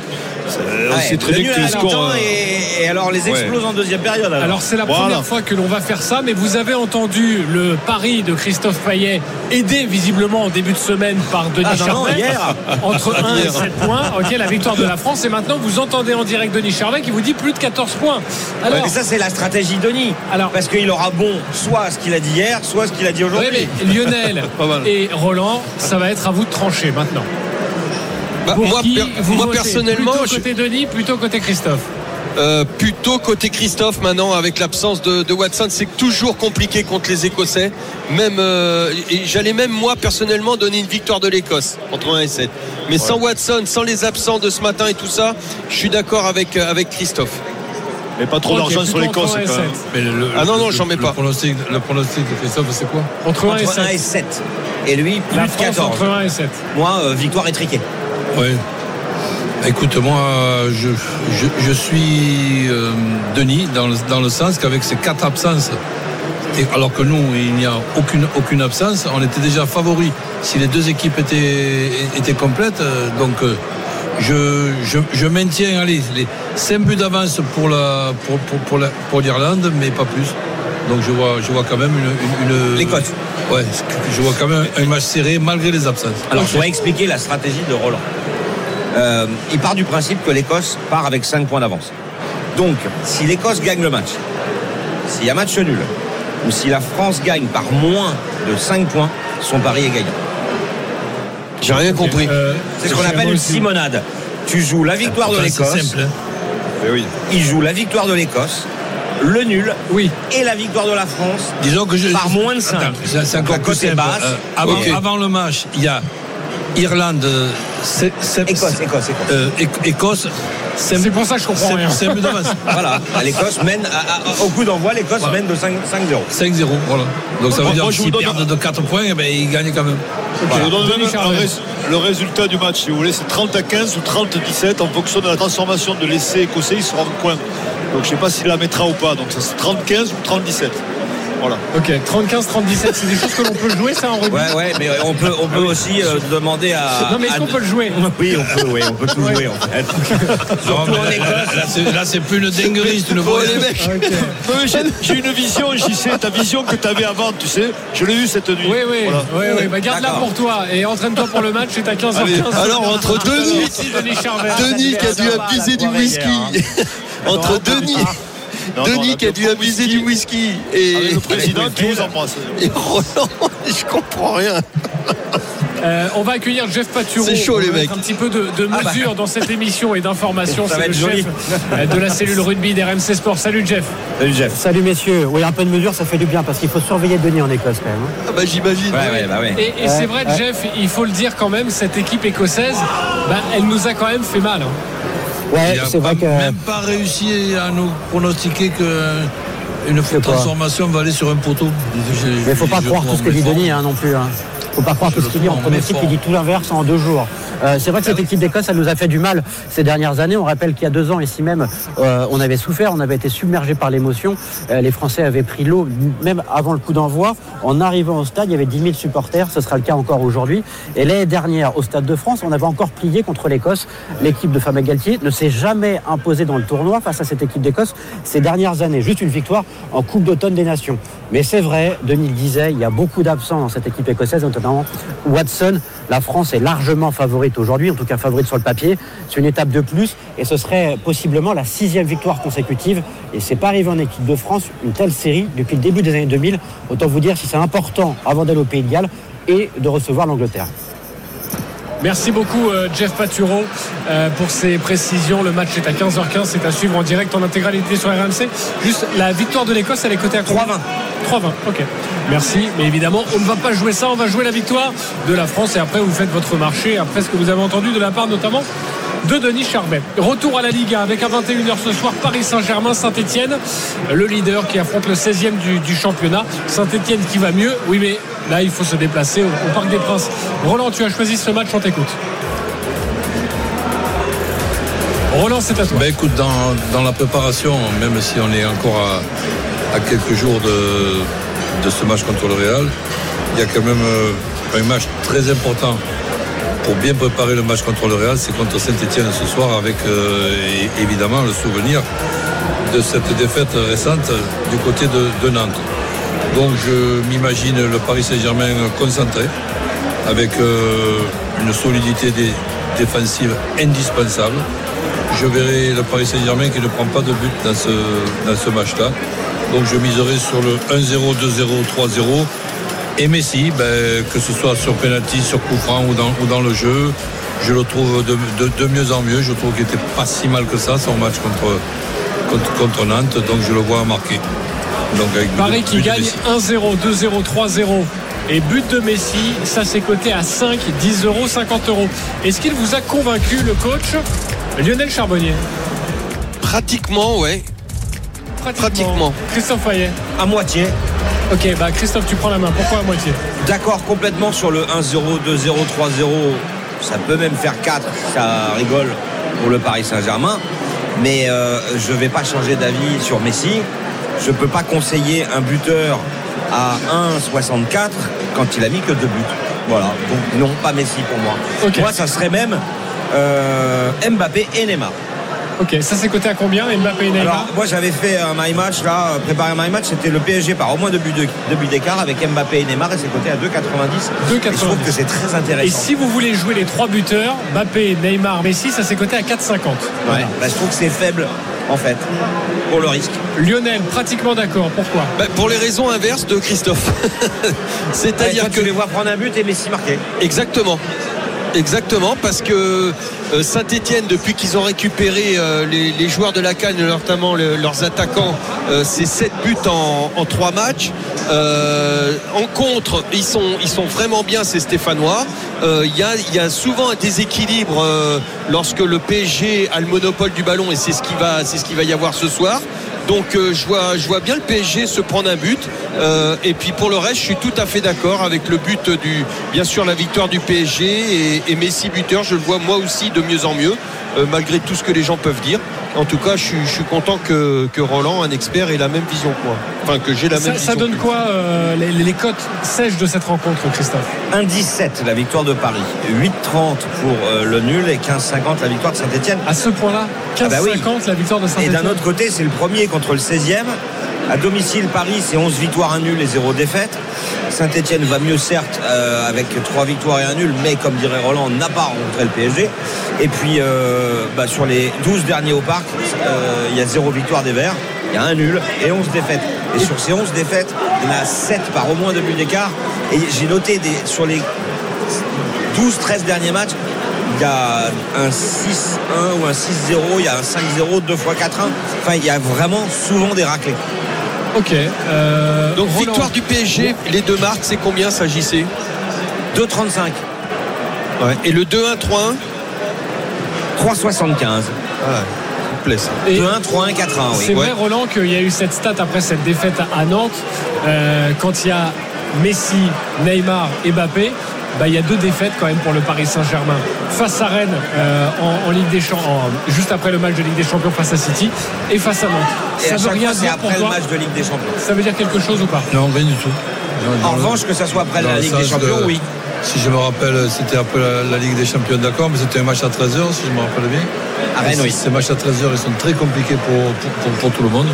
Speaker 10: C'est- on
Speaker 3: Ouais,
Speaker 10: sait très
Speaker 3: le
Speaker 10: bien que scores.
Speaker 3: mi-temps
Speaker 10: euh,
Speaker 3: et, et alors les explose en deuxième période. Alors,
Speaker 1: Alors c'est la
Speaker 10: Voilà.
Speaker 1: première fois que l'on va faire ça, mais vous avez entendu le pari de Christophe Payet, aidé visiblement en début de semaine par Denis
Speaker 3: Ah, non,
Speaker 1: Charvet,
Speaker 3: hier.
Speaker 1: entre 1 et
Speaker 10: Hier.
Speaker 1: 7 points. Ok, la victoire de la France. Et maintenant, vous entendez en direct Denis Charvet qui vous dit plus de 14 points. Alors,
Speaker 3: mais ça c'est la stratégie Denis.
Speaker 1: Alors-
Speaker 3: parce qu'il aura bon soit ce qu'il a dit hier, soit ce qu'il a dit
Speaker 1: oui,
Speaker 3: aujourd'hui.
Speaker 1: mais Lionel et Roland, ça va être à vous de trancher maintenant.
Speaker 2: Bah,
Speaker 1: Pour
Speaker 2: moi,
Speaker 1: qui
Speaker 2: per-
Speaker 1: vous
Speaker 2: moi,
Speaker 1: votez
Speaker 2: personnellement,
Speaker 1: plutôt
Speaker 2: je-
Speaker 1: côté Denis, plutôt côté Christophe.
Speaker 2: Euh, plutôt côté Christophe maintenant avec l'absence de, de Watson c'est toujours compliqué contre les Écossais même euh, et j'allais même moi personnellement donner une victoire de l'Écosse entre 1 et 7 mais sans Watson sans les absents de ce matin et tout ça je suis d'accord avec, euh, avec Christophe
Speaker 10: Mais pas trop d'argent sur l'Écosse.
Speaker 2: Ah non, non, j'en mets
Speaker 7: le
Speaker 2: pas.
Speaker 7: pronostic- le pronostic de Christophe, c'est quoi
Speaker 1: Entre 1 et
Speaker 3: Entre 1 et
Speaker 1: 7.
Speaker 3: 7. Et lui, plus
Speaker 1: La
Speaker 3: de
Speaker 1: France
Speaker 3: 14.
Speaker 1: entre 1 et 7.
Speaker 3: Moi, euh, victoire étriquée.
Speaker 7: Oui. Écoute, moi, je, je, suis euh, Denis dans le, sens qu'avec ces quatre absences, alors que nous, il n'y a aucune, absence, on était déjà favoris si les deux équipes étaient, complètes. euh, Donc, euh, je, je, maintiens allez, les 5 buts d'avance pour la pour, pour, pour la- pour l'Irlande, mais pas plus. Donc je vois, je vois quand même une. une, une-
Speaker 3: L'Écosse.
Speaker 7: Ouais, je vois quand même un match serré malgré les absences.
Speaker 3: Alors, je vais expliquer la stratégie de Roland. Euh, il part du principe que l'Écosse part avec 5 points d'avance. Donc, si l'Écosse gagne le match, s'il y a match nul, ou si la France gagne par moins de 5 points, son pari est gagnant.
Speaker 2: J'ai rien compris.
Speaker 1: Euh,
Speaker 3: C'est ce qu'on appelle une simonade. Tu joues la victoire de l'Écosse,
Speaker 7: simple. hein.
Speaker 10: Oui.
Speaker 3: il joue la victoire de l'Écosse, le nul
Speaker 1: Oui.
Speaker 3: et la victoire de la France.
Speaker 7: Disons que je.
Speaker 3: Par moins de cinq.
Speaker 7: Attends, c'est- C'est
Speaker 3: Donc,
Speaker 7: encore
Speaker 3: la
Speaker 7: plus simple.
Speaker 3: basse.
Speaker 7: Euh, avant, le match, il y a Irlande, euh, c'est- c'est-
Speaker 3: Écosse, Écosse, Écosse.
Speaker 7: euh, Éc- Écosse.
Speaker 1: C'est pour ça que je comprends rien.
Speaker 7: C'est un but d'avance.
Speaker 3: Voilà, l'Écosse mène, à- à- au coup d'envoi, l'Écosse mène de 5 5-0.
Speaker 7: 5-0, voilà. Donc ça veut dire
Speaker 10: donne
Speaker 7: perdent de 4 points, eh ben, ils gagnent quand même.
Speaker 10: Je vous donne le résultat du match, si vous voulez, c'est 30 à 15 ou 30 à 17 en fonction de la transformation de l'essai écossais, il sera en coin. Donc je ne sais pas s'il la mettra ou pas. Donc ça c'est 30-15 ou 30-17. Voilà.
Speaker 1: Ok, 35, 37, c'est des choses que l'on peut jouer, ça, en rugby
Speaker 3: Ouais, ouais, mais on peut, on peut aussi euh, demander à.
Speaker 1: Non, mais est-ce
Speaker 3: à-
Speaker 1: qu'on peut le jouer?
Speaker 3: Oui, on peut, oui, on peut tout jouer en fait.
Speaker 7: Non, mais
Speaker 3: en
Speaker 7: là,
Speaker 3: Écosse.
Speaker 7: là, c'est- plus une dinguerie, c'est une
Speaker 10: Bon,
Speaker 7: vraie.
Speaker 10: les mecs, j'ai une vision, j'y sais, ta vision que tu avais avant, tu sais, je l'ai eue cette nuit.
Speaker 1: Oui, oui,
Speaker 10: Voilà.
Speaker 1: oui, oui. Bah, garde-la pour toi et entraîne-toi pour le match. C'est à 15h15.
Speaker 10: Allez,
Speaker 6: alors, entre Denis-
Speaker 1: Merci, Denis Charvet.
Speaker 6: Denis qui a dû abuser du whisky. Entre Denis,
Speaker 10: Non,
Speaker 6: Denis qui a dû abuser du whisky et,
Speaker 10: Avec le président qui vous embrasse.
Speaker 6: et Roland, je comprends rien.
Speaker 1: Euh, on va accueillir Jeff Paturo.
Speaker 6: C'est chaud,
Speaker 1: On
Speaker 6: les
Speaker 1: va
Speaker 6: mecs.
Speaker 1: Un petit peu de, de mesure dans cette émission et d'information.
Speaker 3: Ça
Speaker 1: C'est
Speaker 3: va
Speaker 1: le
Speaker 3: être
Speaker 1: chef
Speaker 3: joli.
Speaker 1: euh, de la cellule rugby d'RMC Sport. Salut Jeff.
Speaker 3: Salut Jeff.
Speaker 11: Salut messieurs, oui un peu de mesure ça fait du bien parce qu'il faut surveiller Denis en Écosse quand même. hein.
Speaker 6: Ah bah j'imagine.
Speaker 3: Ouais, ouais, bah ouais.
Speaker 1: Et, et c'est vrai,
Speaker 11: ouais.
Speaker 1: Jeff, il faut le dire quand même, cette équipe écossaise, bah, elle nous a quand même fait mal. hein.
Speaker 11: Ouais,
Speaker 7: Il
Speaker 11: c'est
Speaker 7: n'a
Speaker 11: vrai que
Speaker 7: même pas réussi à nous pronostiquer que une transformation va aller sur un poteau. Je-
Speaker 11: mais faut pas croire tout ce que dit. Denis hein, non plus. Hein. Faut pas croire
Speaker 7: Je
Speaker 11: tout ce qu'il dit pronostic,
Speaker 7: méfort.
Speaker 11: il dit tout l'inverse en deux jours. Euh, c'est vrai que cette équipe d'Écosse, elle nous a fait du mal ces dernières années. On rappelle qu'il y a deux ans, ici même, euh, on avait souffert, on avait été submergé par l'émotion. Euh, les Français avaient pris l'eau, même avant le coup d'envoi. En arrivant au stade, il y avait 10 000 supporters. Ce sera le cas encore aujourd'hui. Et l'année dernière, au Stade de France, on avait encore plié contre l'Écosse. L'équipe de Fabien Galtier ne s'est jamais imposée dans le tournoi face à cette équipe d'Écosse ces dernières années. Juste une victoire en Coupe d'automne des Nations. Mais c'est vrai, Denis le disait, il y a beaucoup d'absents dans cette équipe écossaise, notamment Watson. La France est largement favorite aujourd'hui, en tout cas favorite sur le papier. C'est une étape de plus et ce serait possiblement la sixième victoire consécutive. Et c'est pas arrivé en équipe de France une telle série depuis le début des années 2000. Autant vous dire si c'est important avant d'aller au Pays de Galles et de recevoir l'Angleterre.
Speaker 1: Merci beaucoup euh, Jeff Paturo euh, pour ces précisions. Le match est à 15h15, c'est à suivre en direct en intégralité sur RMC. Juste la victoire de l'Écosse, elle est cotée à 3-20. 3-20, ok. Merci, mais évidemment, on ne va pas jouer ça, on va jouer la victoire de la France et après vous faites votre marché, après ce que vous avez entendu de la part notamment de Denis Charbet. Retour à la Liga avec à 21h ce soir Paris Saint-Germain, Saint-Etienne, le leader qui affronte le 16e du, championnat. Saint-Etienne qui va mieux, oui mais là il faut se déplacer au, au Parc des Princes. Roland, tu as choisi ce match, on t'écoute. Roland, c'est à toi.
Speaker 7: Ben écoute, dans, dans la préparation, même si on est encore à, à quelques jours de, de ce match contre le Real, il y a quand même euh, un match très important pour bien préparer le match contre le Real, c'est contre Saint-Etienne ce soir avec euh, évidemment le souvenir de cette défaite récente du côté de, Nantes. Donc je m'imagine le Paris Saint-Germain concentré avec euh, une solidité dé- défensive indispensable. Je verrai le Paris Saint-Germain qui ne prend pas de but dans ce, dans ce match-là. Donc je miserai sur le 1-0, 2-0, 3-0. Et Messi, ben, que ce soit sur penalty, sur coup franc ou dans, ou dans le jeu, je le trouve de, de- de mieux en mieux. Je trouve qu'il n'était pas si mal que ça son match contre, contre, contre Nantes. Donc je le vois marquer. Donc avec
Speaker 1: Paris
Speaker 7: but-
Speaker 1: qui gagne
Speaker 7: Messi.
Speaker 1: 1-0, 2-0, 3-0 et but de Messi, ça c'est coté à 5, 10 euros, 50 euros. Est-ce qu'il vous a convaincu le coach? Lionel Charbonnier
Speaker 2: Pratiquement, ouais. Pratiquement.
Speaker 1: Christophe Fayet
Speaker 3: À moitié.
Speaker 1: Ok, bah Christophe, tu prends la main. Pourquoi à moitié?
Speaker 3: D'accord complètement sur le 1-0, 2-0, 3-0. Ça peut même faire 4, ça rigole. pour le Paris Saint-Germain. Mais euh, je ne vais pas changer d'avis sur Messi. Je ne peux pas conseiller un buteur à 1,64 quand il a mis que deux buts. Voilà. Donc non, pas Messi pour moi. Moi, ça serait même euh, Mbappé et Neymar.
Speaker 1: Ok, ça c'est coté à combien Mbappé et Neymar
Speaker 3: Alors, moi j'avais fait un my match là, euh, préparé un my match, c'était le PSG par au moins deux buts de- deux buts d'écart avec Mbappé et Neymar et c'est coté à 2,90.
Speaker 1: 2,90.
Speaker 3: Et Je trouve que c'est très
Speaker 1: Et
Speaker 3: intéressant.
Speaker 1: si vous voulez jouer les trois buteurs, Mbappé, Neymar, Messi, ça s'est coté à 4,50.
Speaker 3: Ouais, bah, je trouve que c'est faible en fait pour le risque.
Speaker 1: Lionel, pratiquement d'accord. Pourquoi
Speaker 2: Bah, pour les raisons inverses de Christophe. C'est-à-dire
Speaker 3: Ouais,
Speaker 2: que
Speaker 3: tu les vois prendre un but et Messi marquer.
Speaker 2: Exactement. Exactement, parce que Saint-Etienne, depuis qu'ils ont récupéré euh, les, joueurs de la Cannes, notamment le- leurs attaquants, euh, c'est 7 buts en, en 3 matchs. Euh, en contre, ils sont, ils sont vraiment bien, ces Stéphanois. Euh, Il y, a, y a souvent un déséquilibre euh, lorsque le PSG a le monopole du ballon, et c'est ce qui va, c'est ce va y avoir ce soir. Donc euh, je, vois, bien le PSG se prendre un but. Euh, et puis pour le reste, je suis tout à fait d'accord avec le but du, bien sûr, la victoire du PSG et, et Messi buteur. Je le vois moi aussi de mieux en mieux, euh, malgré tout ce que les gens peuvent dire. En tout cas, je suis, je suis content que, que Roland, un expert, ait la même vision que moi. Enfin, que j'ai la
Speaker 1: ça,
Speaker 2: même
Speaker 1: ça
Speaker 2: vision.
Speaker 1: donne quoi euh, les, les cotes sèches de cette rencontre, Christophe?
Speaker 3: 1,17 la victoire de Paris, 8,30 pour euh, le nul et 15,50 la victoire de Saint-Etienne.
Speaker 1: À ce point-là, 15,50
Speaker 3: Ah bah oui.
Speaker 1: la victoire de
Speaker 3: Et
Speaker 1: Saint-Etienne.
Speaker 3: d'un autre côté, c'est le premier contre le 16e. À domicile, Paris, c'est 11 victoires, un nul et 0 défaite. Saint-Etienne va mieux, certes, euh, avec 3 victoires et un nul, mais comme dirait Roland, n'a pas rencontré le PSG. Et puis, euh, bah, sur les 12 derniers au parc, euh, il y a 0 victoire des Verts, il y a un nul et 11 défaites. Et sur ces 11 défaites, il y en a 7 par au moins deux buts d'écart. Et j'ai noté sur les 12-13 derniers matchs, il y a un 6-1 ou un 6-0, il y a un 5-0, 2 fois 4-1. Enfin, il y a vraiment souvent des raclés.
Speaker 1: Ok. euh,
Speaker 2: Donc
Speaker 1: Roland.
Speaker 2: victoire du PSG, les deux marques, c'est combien s'agissait
Speaker 3: 2,35.
Speaker 2: ouais. Et le 2-1, 3-1
Speaker 3: 3,75.
Speaker 2: ah, plaît ça.
Speaker 1: Et
Speaker 3: 2-1, 3-1, 4-1, oui.
Speaker 1: C'est vrai,
Speaker 2: Ouais.
Speaker 1: Roland, qu'il y a eu cette stat après cette défaite à Nantes. Euh, quand il y a Messi, Neymar et Mbappé, bah, il y a deux défaites quand même pour le Paris Saint-Germain. Face à Rennes euh, en, en Ligue des Champions, juste après le match de Ligue des Champions face à City, et face à Nantes.
Speaker 3: Et
Speaker 1: ça
Speaker 3: à
Speaker 1: veut
Speaker 3: chaque
Speaker 1: rien
Speaker 3: fois, c'est
Speaker 1: dire pour
Speaker 3: après le
Speaker 1: toi
Speaker 3: match de Ligue des Champions.
Speaker 1: Ça veut dire quelque chose ou pas
Speaker 7: Non, rien du tout.
Speaker 3: En revanche, que ça soit après
Speaker 7: dans
Speaker 3: la
Speaker 7: le
Speaker 3: Ligue des
Speaker 7: sens
Speaker 3: Champions,
Speaker 7: de-
Speaker 3: oui.
Speaker 7: Si je me rappelle, c'était après la, la Ligue des Champions, d'accord, mais c'était un match à 13h, si je me rappelle bien.
Speaker 3: À Rennes,
Speaker 7: Et
Speaker 3: oui.
Speaker 7: Ces matchs à 13h, ils sont très compliqués pour, pour, pour- pour tout le monde.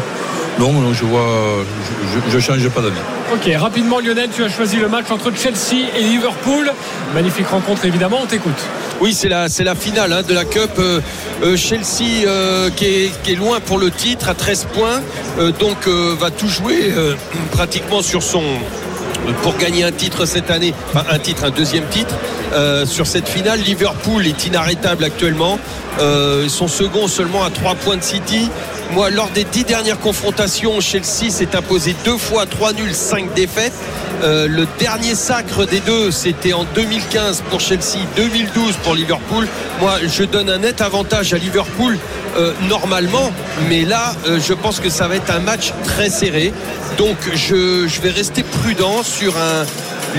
Speaker 7: Donc, non, je vois, je ne change pas d'avis.
Speaker 1: Ok, rapidement Lionel, tu as choisi le match entre Chelsea et Liverpool. Magnifique rencontre évidemment, on t'écoute.
Speaker 2: Oui, c'est la, c'est la finale hein, de la Cup. Euh, euh, Chelsea euh, qui, est, loin pour le titre à 13 points, donc va tout jouer pratiquement pour gagner un titre cette année, enfin un titre, un deuxième titre sur cette finale. Liverpool est inarrêtable actuellement. Euh, ils sont second seulement à 3 points de City. Moi, lors des dix dernières confrontations, Chelsea s'est imposé deux fois 3 nuls, 5 défaites. Euh, le dernier sacre des deux, c'était en 2015 pour Chelsea, 2012 pour Liverpool. Moi, je donne un net avantage à Liverpool euh, normalement, mais là, euh, je pense que ça va être un match très serré. Donc, je, vais rester prudent sur un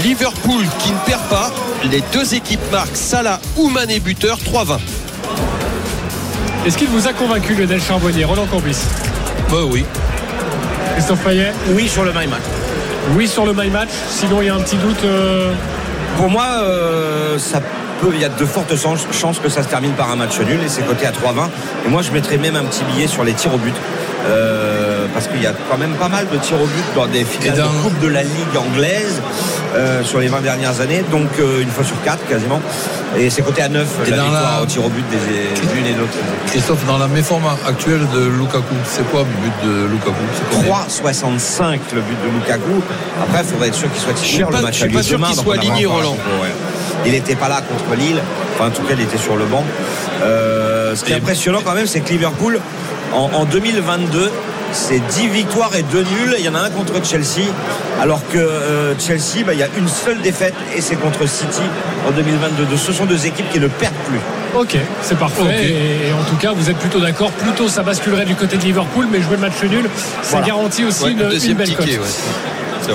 Speaker 2: Liverpool qui ne perd pas. Les deux équipes marquent Salah ou Mané buteur, 3-20.
Speaker 1: Est-ce qu'il vous a convaincu Lionel Charbonnier, Roland Corbis
Speaker 7: Bah oui.
Speaker 1: Christophe Payet
Speaker 3: Oui, sur le my match.
Speaker 1: Oui sur le my match, sinon il y a un petit doute. euh,
Speaker 3: Pour moi, euh, ça peut, il y a de fortes chances que ça se termine par un match nul et c'est coté à 3,20. Et moi, je mettrais même un petit billet sur les tirs au but. Euh, parce qu'il y a quand même pas mal de tirs au but dans des finales de Coupe de la Ligue anglaise euh, sur les 20 dernières années, donc euh, une fois sur quatre quasiment. Et c'est coté à 9
Speaker 7: Et
Speaker 3: la
Speaker 7: dans
Speaker 3: victoire
Speaker 7: la-
Speaker 3: au tir au but des l'une et l'autre.
Speaker 7: Christophe, dans la méforme actuelle de Lukaku, c'est quoi le but de Lukaku? C'est combien?
Speaker 3: 3,65 le but de Lukaku. Après, il faudrait être sûr qu'il soit titulaire le match
Speaker 2: je suis pas sûr qu'il soit aligné, Roland.
Speaker 3: Il n'était pas là contre Lille. Enfin, en tout cas, il était sur le banc. Euh, ce qui est impressionnant quand même, c'est que Liverpool, en, en 2022, c'est 10 victoires et 2 nuls. Il y en a un contre Chelsea. Alors que euh, Chelsea, bah, il y a une seule défaite et c'est contre City en 2022. Donc, Ce sont deux équipes qui ne perdent plus.
Speaker 1: Ok, c'est parfait. Et, et en tout cas, vous êtes plutôt d'accord. Plutôt, ça basculerait du côté de Liverpool, mais jouer le match nul, ça
Speaker 3: Voilà.
Speaker 1: garantit aussi
Speaker 2: Ouais,
Speaker 1: une belle
Speaker 2: ticket,
Speaker 1: cote.
Speaker 2: ouais.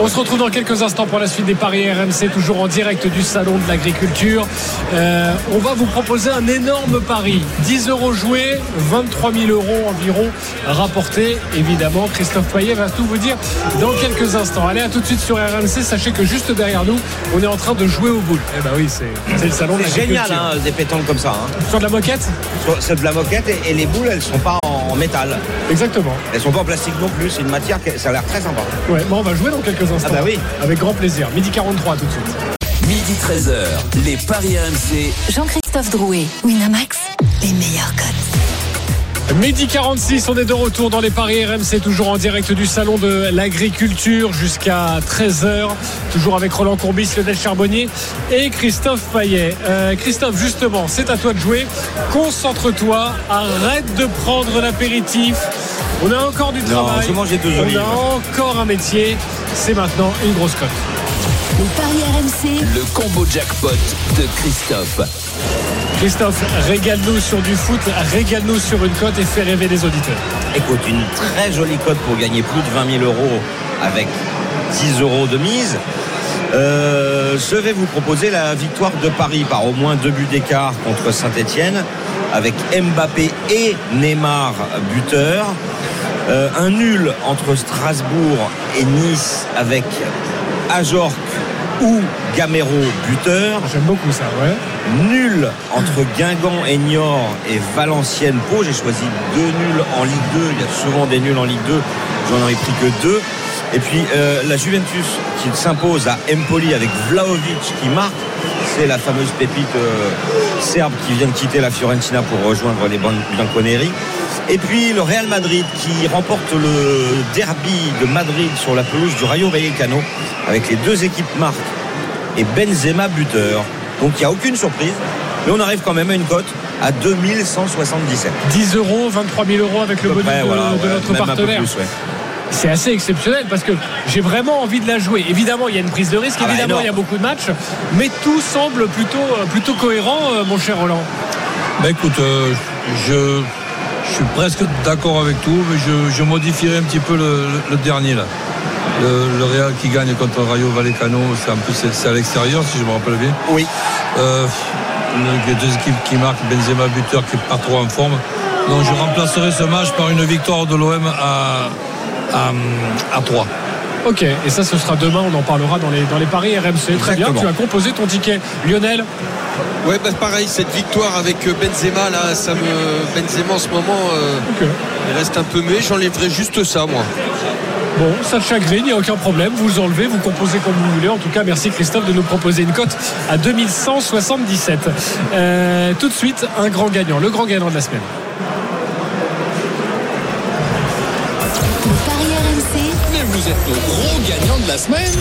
Speaker 1: On se retrouve dans quelques instants pour la suite des paris RMC, toujours en direct du salon de l'agriculture. Euh, on va vous proposer un énorme pari. 10 euros joués, 23 000 euros environ rapportés. Évidemment, Christophe Payet va tout vous dire dans quelques instants. Allez, à tout de suite sur RMC. Sachez que juste derrière nous, on est en train de jouer au boule. Eh ben oui, c'est le salon de
Speaker 3: C'est
Speaker 1: l'agriculture.
Speaker 3: génial, hein, des pétanques comme ça. hein.
Speaker 1: Sur de la moquette
Speaker 3: Sur- C'est de la moquette et, et les boules, elles sont pas en métal.
Speaker 1: Exactement.
Speaker 3: Elles sont pas en plastique non plus. C'est une matière qui ça a l'air très sympa.
Speaker 1: Ouais, bon, on va jouer dans quelques instants.
Speaker 3: Ah bah oui.
Speaker 1: Avec grand plaisir. Midi 43 tout de suite.
Speaker 8: Midi 13h, les Paris RMC.
Speaker 5: Jean-Christophe Drouet, Winamax, les meilleurs codes.
Speaker 1: Midi 46, on est de retour dans les paris RMC, toujours en direct du salon de l'agriculture jusqu'à 13h, toujours avec Roland Courbis, Lionel Charbonnier et Christophe Payet. Euh, Christophe, justement, c'est à toi de jouer. Concentre-toi, arrête de prendre l'apéritif. On a encore du
Speaker 3: Non,
Speaker 1: travail.
Speaker 3: je mange des deux
Speaker 1: on a encore un métier. C'est maintenant une grosse cote.
Speaker 5: Les paris RMC,
Speaker 8: Le combo jackpot de Christophe.
Speaker 1: Christophe, régale-nous sur du foot, régale-nous sur une cote et fais rêver les auditeurs.
Speaker 3: Écoute, une très jolie cote pour gagner plus de 20 000 euros avec 10 euros de mise. Euh, je vais vous proposer la victoire de Paris par au moins deux buts d'écart contre Saint-Etienne avec Mbappé et Neymar buteur. Euh, un nul entre Strasbourg et Nice avec Ajorc ou Gamero buteur.
Speaker 1: J'aime beaucoup ça, ouais.
Speaker 3: Nul entre Guingamp et Niort et Valenciennes Pau. J'ai choisi deux nuls en Ligue 2. Il y a souvent des nuls en Ligue 2. J'en ai pris que deux. Et puis euh, la Juventus qui s'impose à Empoli avec Vlaovic qui marque. C'est la fameuse pépite euh, serbe qui vient de quitter la Fiorentina pour rejoindre les Bianconeri. Et puis le Real Madrid qui remporte le derby de Madrid sur la pelouse du Rayo Vallecano avec les deux équipes marques et Benzema buteur. Donc il n'y a aucune surprise. Mais on arrive quand même à une cote à 2177.
Speaker 1: 10 euros, 23 000 euros avec le bonus de,
Speaker 3: voilà,
Speaker 1: de
Speaker 3: ouais,
Speaker 1: notre partenaire.
Speaker 3: plus, ouais.
Speaker 1: C'est assez exceptionnel parce que j'ai vraiment envie de la jouer. Évidemment, il y a une prise de risque,
Speaker 3: Ah bah,
Speaker 1: évidemment,
Speaker 3: énorme.
Speaker 1: il y a beaucoup de matchs, mais tout semble plutôt, euh, plutôt cohérent, euh, mon cher Roland.
Speaker 7: Ben écoute, euh, je, je suis presque d'accord avec tout, mais je, je modifierai un petit peu le, dernier là. Le, le Real qui gagne contre Rayo Vallecano, c'est un peu c'est c'est à l'extérieur si je me rappelle bien.
Speaker 3: Oui.
Speaker 7: Euh, le- les deux équipes qui marquent, Benzema buteur qui est pas trop en forme. Donc je remplacerai ce match par une victoire de l'OM à, à, à 3.
Speaker 1: Ok, et ça, ce sera demain, on en parlera dans les, dans les paris RMC. Très bien, tu as composé ton ticket. Lionel
Speaker 2: Ouais, bah pareil, cette victoire avec euh, Benzema, là, ça me. Benzema en ce moment, euh, il reste un peu muet. J'enlèverai juste ça, moi.
Speaker 1: Bon, ça te chagrine, il n'y a aucun problème. Vous enlevez, vous composez comme vous voulez. En tout cas, merci Christophe de nous proposer une cote à 2177. Euh, tout de suite, un grand gagnant, le grand gagnant de la semaine.
Speaker 8: Vous êtes le gros gagnant de la semaine.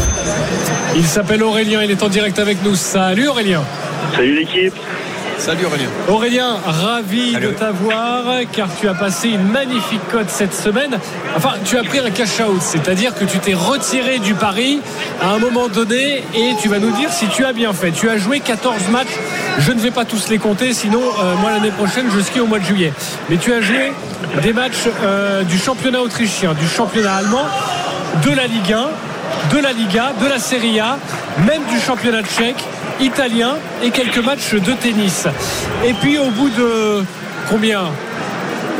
Speaker 1: Il s'appelle Aurélien, il est en direct avec nous. Salut Aurélien.
Speaker 9: Salut l'équipe.
Speaker 2: Salut Aurélien.
Speaker 1: Aurélien, ravi de t'avoir car tu as passé une magnifique cote cette semaine. Enfin, tu as pris un cash out, c'est-à-dire que tu t'es retiré du pari à un moment donné et tu vas nous dire si tu as bien fait. Tu as joué 14 matchs, je ne vais pas tous les compter, sinon euh, moi l'année prochaine je skie au mois de juillet. Mais tu as joué des matchs euh, du championnat autrichien, du championnat allemand, de la Ligue 1, de la Liga, de la Serie A, même du championnat tchèque, italien et quelques matchs de tennis. Et puis au bout de combien?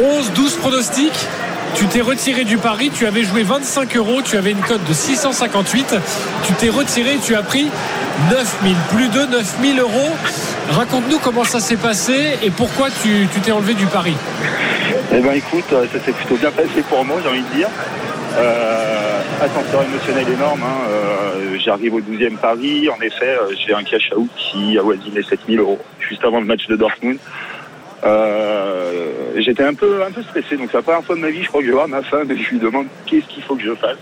Speaker 1: 11, 12 pronostics tu t'es retiré du pari, tu avais joué 25 euros, tu avais une cote de 658, tu t'es retiré, tu as pris 9000, plus de 9000 euros. Raconte-nous comment ça s'est passé et pourquoi tu t'es enlevé du pari.
Speaker 12: Eh ben écoute, euh, ça s'est plutôt bien passé pour moi, j'ai envie de dire. Euh, ascenseur émotionnel énorme. hein. Euh, J'arrive au 12e pari. En effet, euh, j'ai un cash out qui avoisinait 7000 euros juste avant le match de Dortmund. Euh, J'étais un peu, un peu stressé. Donc, c'est la première fois de ma vie, je crois que je voir ma femme et je lui demande qu'est-ce qu'il faut que je fasse.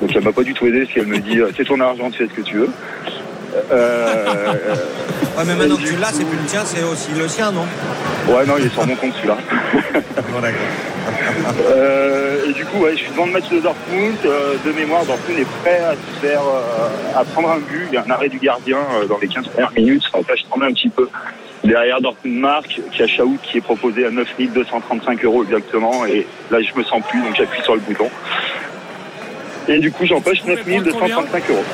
Speaker 12: Donc, elle m'a pas du tout aidé parce qu'elle me dit c'est ton argent, tu fais ce que tu veux. Euh,
Speaker 3: Ouais, mais maintenant que tu l'as, c'est plus le tien, c'est aussi le sien, non
Speaker 12: Ouais, non, il est sur mon compte celui-là. Euh, et du coup, ouais, je suis devant le match de Dortmund. Euh, de mémoire, Dortmund est prêt à se faire, euh, à prendre un but. Il y a un arrêt du gardien euh, dans les 15 premières minutes. Enfin, là, je tremble un petit peu. Derrière Dortmund marque, out qui est proposé à 9 235 euros exactement. Et là, je me sens plus, donc j'appuie sur le bouton. Et du coup, j'empoche 9235 euros.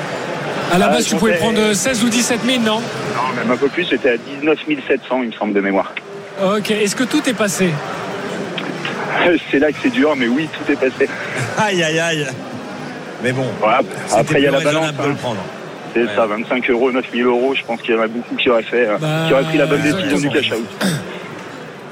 Speaker 1: À la
Speaker 12: Ah,
Speaker 1: base, tu pouvais prendre 16 ou 17 000, non?
Speaker 12: Non, même un peu plus, c'était à 19 700, il me semble, de mémoire.
Speaker 1: Ok. Est-ce que tout est passé?
Speaker 12: C'est là que c'est dur, mais oui, tout est passé.
Speaker 3: Aïe, aïe, aïe. Mais bon,
Speaker 12: Voilà. Après, il y a la balance.
Speaker 3: de le
Speaker 12: hein.
Speaker 3: prendre.
Speaker 12: C'est ça, 25 euros, 9000 euros. Je pense qu'il y en a beaucoup qui auraient fait, euh,
Speaker 1: Bah,
Speaker 12: qui auraient pris la bonne décision du
Speaker 1: exactement.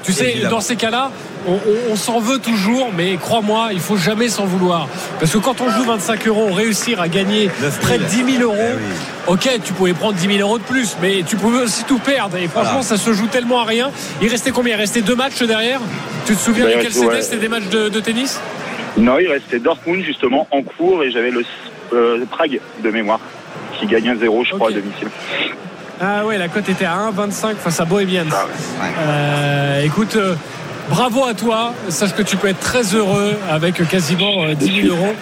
Speaker 1: Tu sais,
Speaker 3: Évidemment.
Speaker 1: dans ces cas-là, on, on- on s'en veut toujours, mais crois-moi, il faut jamais s'en vouloir. Parce que quand on joue 25 euros, réussir à gagner
Speaker 3: 9 000.
Speaker 1: près de 10 000 euros,
Speaker 3: Eh oui.
Speaker 1: ok, tu pouvais prendre 10 000 euros de plus, mais tu pouvais aussi tout perdre. Et franchement,
Speaker 3: Voilà.
Speaker 1: ça se joue tellement à rien. Il restait combien? Il restait deux matchs derrière? Tu te souviens
Speaker 12: reste-
Speaker 1: c'était
Speaker 12: ouais.
Speaker 1: C'était des matchs de, de tennis?
Speaker 12: Non, il restait Dortmund, justement, en cours, et j'avais le euh, Prague de mémoire, qui gagne 1-0, je crois, à domicile.
Speaker 1: Ah ouais, la cote était à 1,25 face à Bohemians.
Speaker 12: Ah
Speaker 1: Euh, écoute, euh, bravo à toi. Sache que tu peux être très heureux avec quasiment euh, 10 000 euros.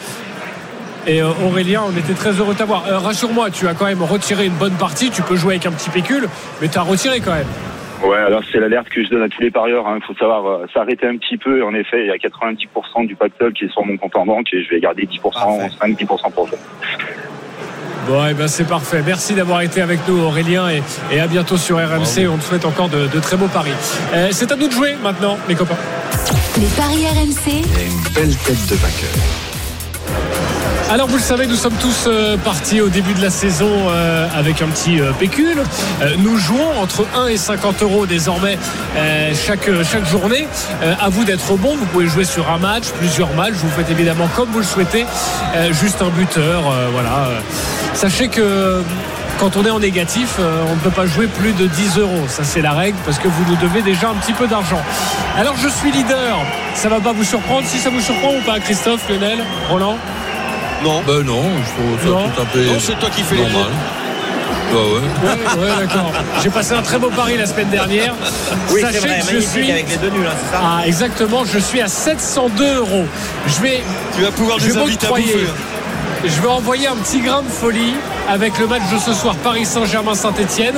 Speaker 1: Et euh, Aurélien, on était très heureux de t'avoir. Euh, Rassure-moi, tu as quand même retiré une bonne partie. Tu peux jouer avec un petit pécule, mais tu as retiré quand même.
Speaker 12: Ouais, alors c'est l'alerte que je donne à tous les parieurs. hein. Il faut savoir euh, s'arrêter un petit peu. En effet, il y a 90% du pactole qui est sur mon compte en banque et je vais garder 10%,
Speaker 3: Parfait.
Speaker 12: 5-10% pour jouer.
Speaker 1: Bon, et ben c'est parfait. Merci d'avoir été avec nous, Aurélien, et, et à bientôt sur RMC. On te souhaite encore de, de très beaux paris. Euh, c'est à nous de jouer maintenant, mes copains.
Speaker 5: Les paris RMC,
Speaker 4: Et une belle tête de vainqueur.
Speaker 1: Alors vous le savez, nous sommes tous euh, partis au début de la saison euh, avec un petit euh, pécule. Nous jouons entre 1 et 50 euros désormais chaque, journée. À vous d'être bon, vous pouvez jouer sur un match, plusieurs matchs. Vous faites évidemment comme vous le souhaitez, juste un buteur. voilà. Sachez que quand on est en négatif, on ne peut pas jouer plus de 10 euros. Ça, c'est la règle parce que vous nous devez déjà un petit peu d'argent. Alors, je suis leader. Ça va pas vous surprendre Si ça vous surprend ou pas, Christophe, Lionel, Roland?
Speaker 2: Non.
Speaker 7: Ben non, je trouve ça
Speaker 1: Non.
Speaker 7: tout
Speaker 2: c'est toi qui fais les
Speaker 7: normal. Bah ouais.
Speaker 1: Ouais, ouais, d'accord. J'ai passé un très beau pari la semaine dernière.
Speaker 3: Oui,
Speaker 1: Sachez
Speaker 3: c'est vrai,
Speaker 1: que je suis.
Speaker 3: avec les deux nuls, hein, c'est ça
Speaker 1: Ah, exactement, je suis à 702 euros. Je vais.
Speaker 10: Tu vas pouvoir
Speaker 1: Je
Speaker 10: nous
Speaker 1: vais
Speaker 10: hein.
Speaker 1: Je vais envoyer un petit grain de folie avec le match de ce soir Paris Saint-Germain-Saint-Etienne.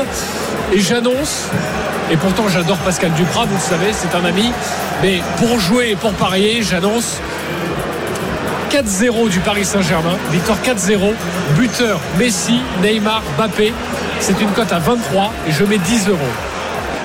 Speaker 1: Et j'annonce, et pourtant j'adore Pascal Duprat, vous le savez, c'est un ami, mais pour jouer et pour parier, j'annonce 4-0 du Paris Saint-Germain, victoire 4-0, buteur Messi, Neymar, Mbappé. C'est une cote à 23 et je mets 10 euros.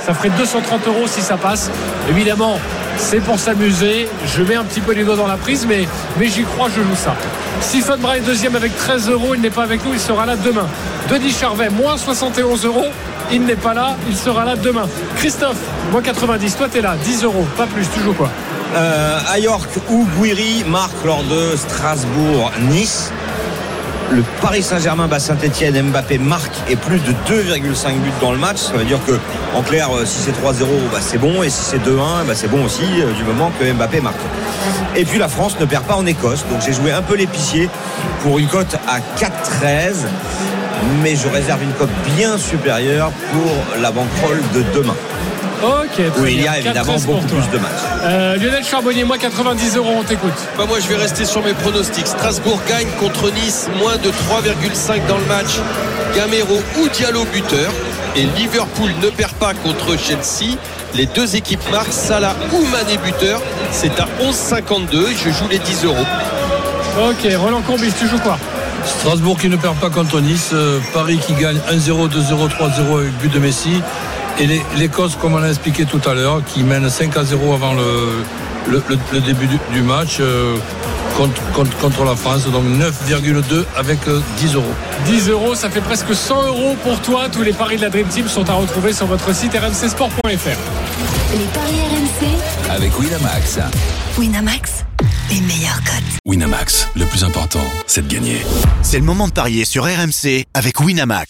Speaker 1: Ça ferait 230 euros si ça passe. Évidemment, c'est pour s'amuser. Je mets un petit peu les doigts dans la prise, mais, mais j'y crois, je joue ça. Stephen Brun est deuxième avec 13 euros. Il n'est pas avec nous, il sera là demain. Denis Charvet, moins 71 euros. Il n'est pas là, il sera là demain. Christophe, moins 90. Toi, t'es là, 10 euros, pas plus. Tu joues quoi
Speaker 3: Euh, à York où Guiri marque lors de Strasbourg-Nice. Le Paris Saint-Germain bat Saint-Etienne, Mbappé marque et plus de 2,5 buts dans le match. Ça veut dire que, en clair, euh, si c'est 3-0, bah, c'est bon. Et si c'est 2-1, bah, c'est bon aussi, euh, du moment que Mbappé marque. Et puis la France ne perd pas en Écosse. Donc j'ai joué un peu l'épicier pour une cote à 4-13. Mais je réserve une cote bien supérieure pour la banquerolle de demain.
Speaker 1: Ok,
Speaker 3: Où il y a évidemment
Speaker 1: 4-13 pour
Speaker 3: beaucoup plus de matchs.
Speaker 1: Euh, Lionel Charbonnier, moi 90 euros, on t'écoute.
Speaker 2: Bah, moi, je vais rester sur mes pronostics. Strasbourg gagne contre Nice, moins de 3,5 dans le match. Gamero ou Diallo buteur. Et Liverpool ne perd pas contre Chelsea. Les deux équipes marquent Salah ou Mané buteur. C'est à 11,52 et je joue les 10 euros.
Speaker 1: Ok, Roland Courbis, tu joues quoi?
Speaker 7: Strasbourg qui ne perd pas contre Nice, euh, Paris qui gagne 1-0, 2-0, 3-0 avec but de Messi. Et les- l'Écosse, comme on l'a expliqué tout à l'heure, qui mène 5 à 0 avant le, le- le- le début du, du match euh, contre, contre- contre la France. Donc 9,2 avec euh, 10 euros.
Speaker 1: 10 euros, ça fait presque 100 euros pour toi. Tous les paris de la Dream Team sont à retrouver sur votre site rmcsport.fr.
Speaker 5: les paris RMC,
Speaker 8: Avec Winamax.
Speaker 5: Winamax, les meilleurs cotes.
Speaker 13: Winamax, le plus important, c'est de gagner.
Speaker 14: C'est le moment de parier sur RMC avec Winamax.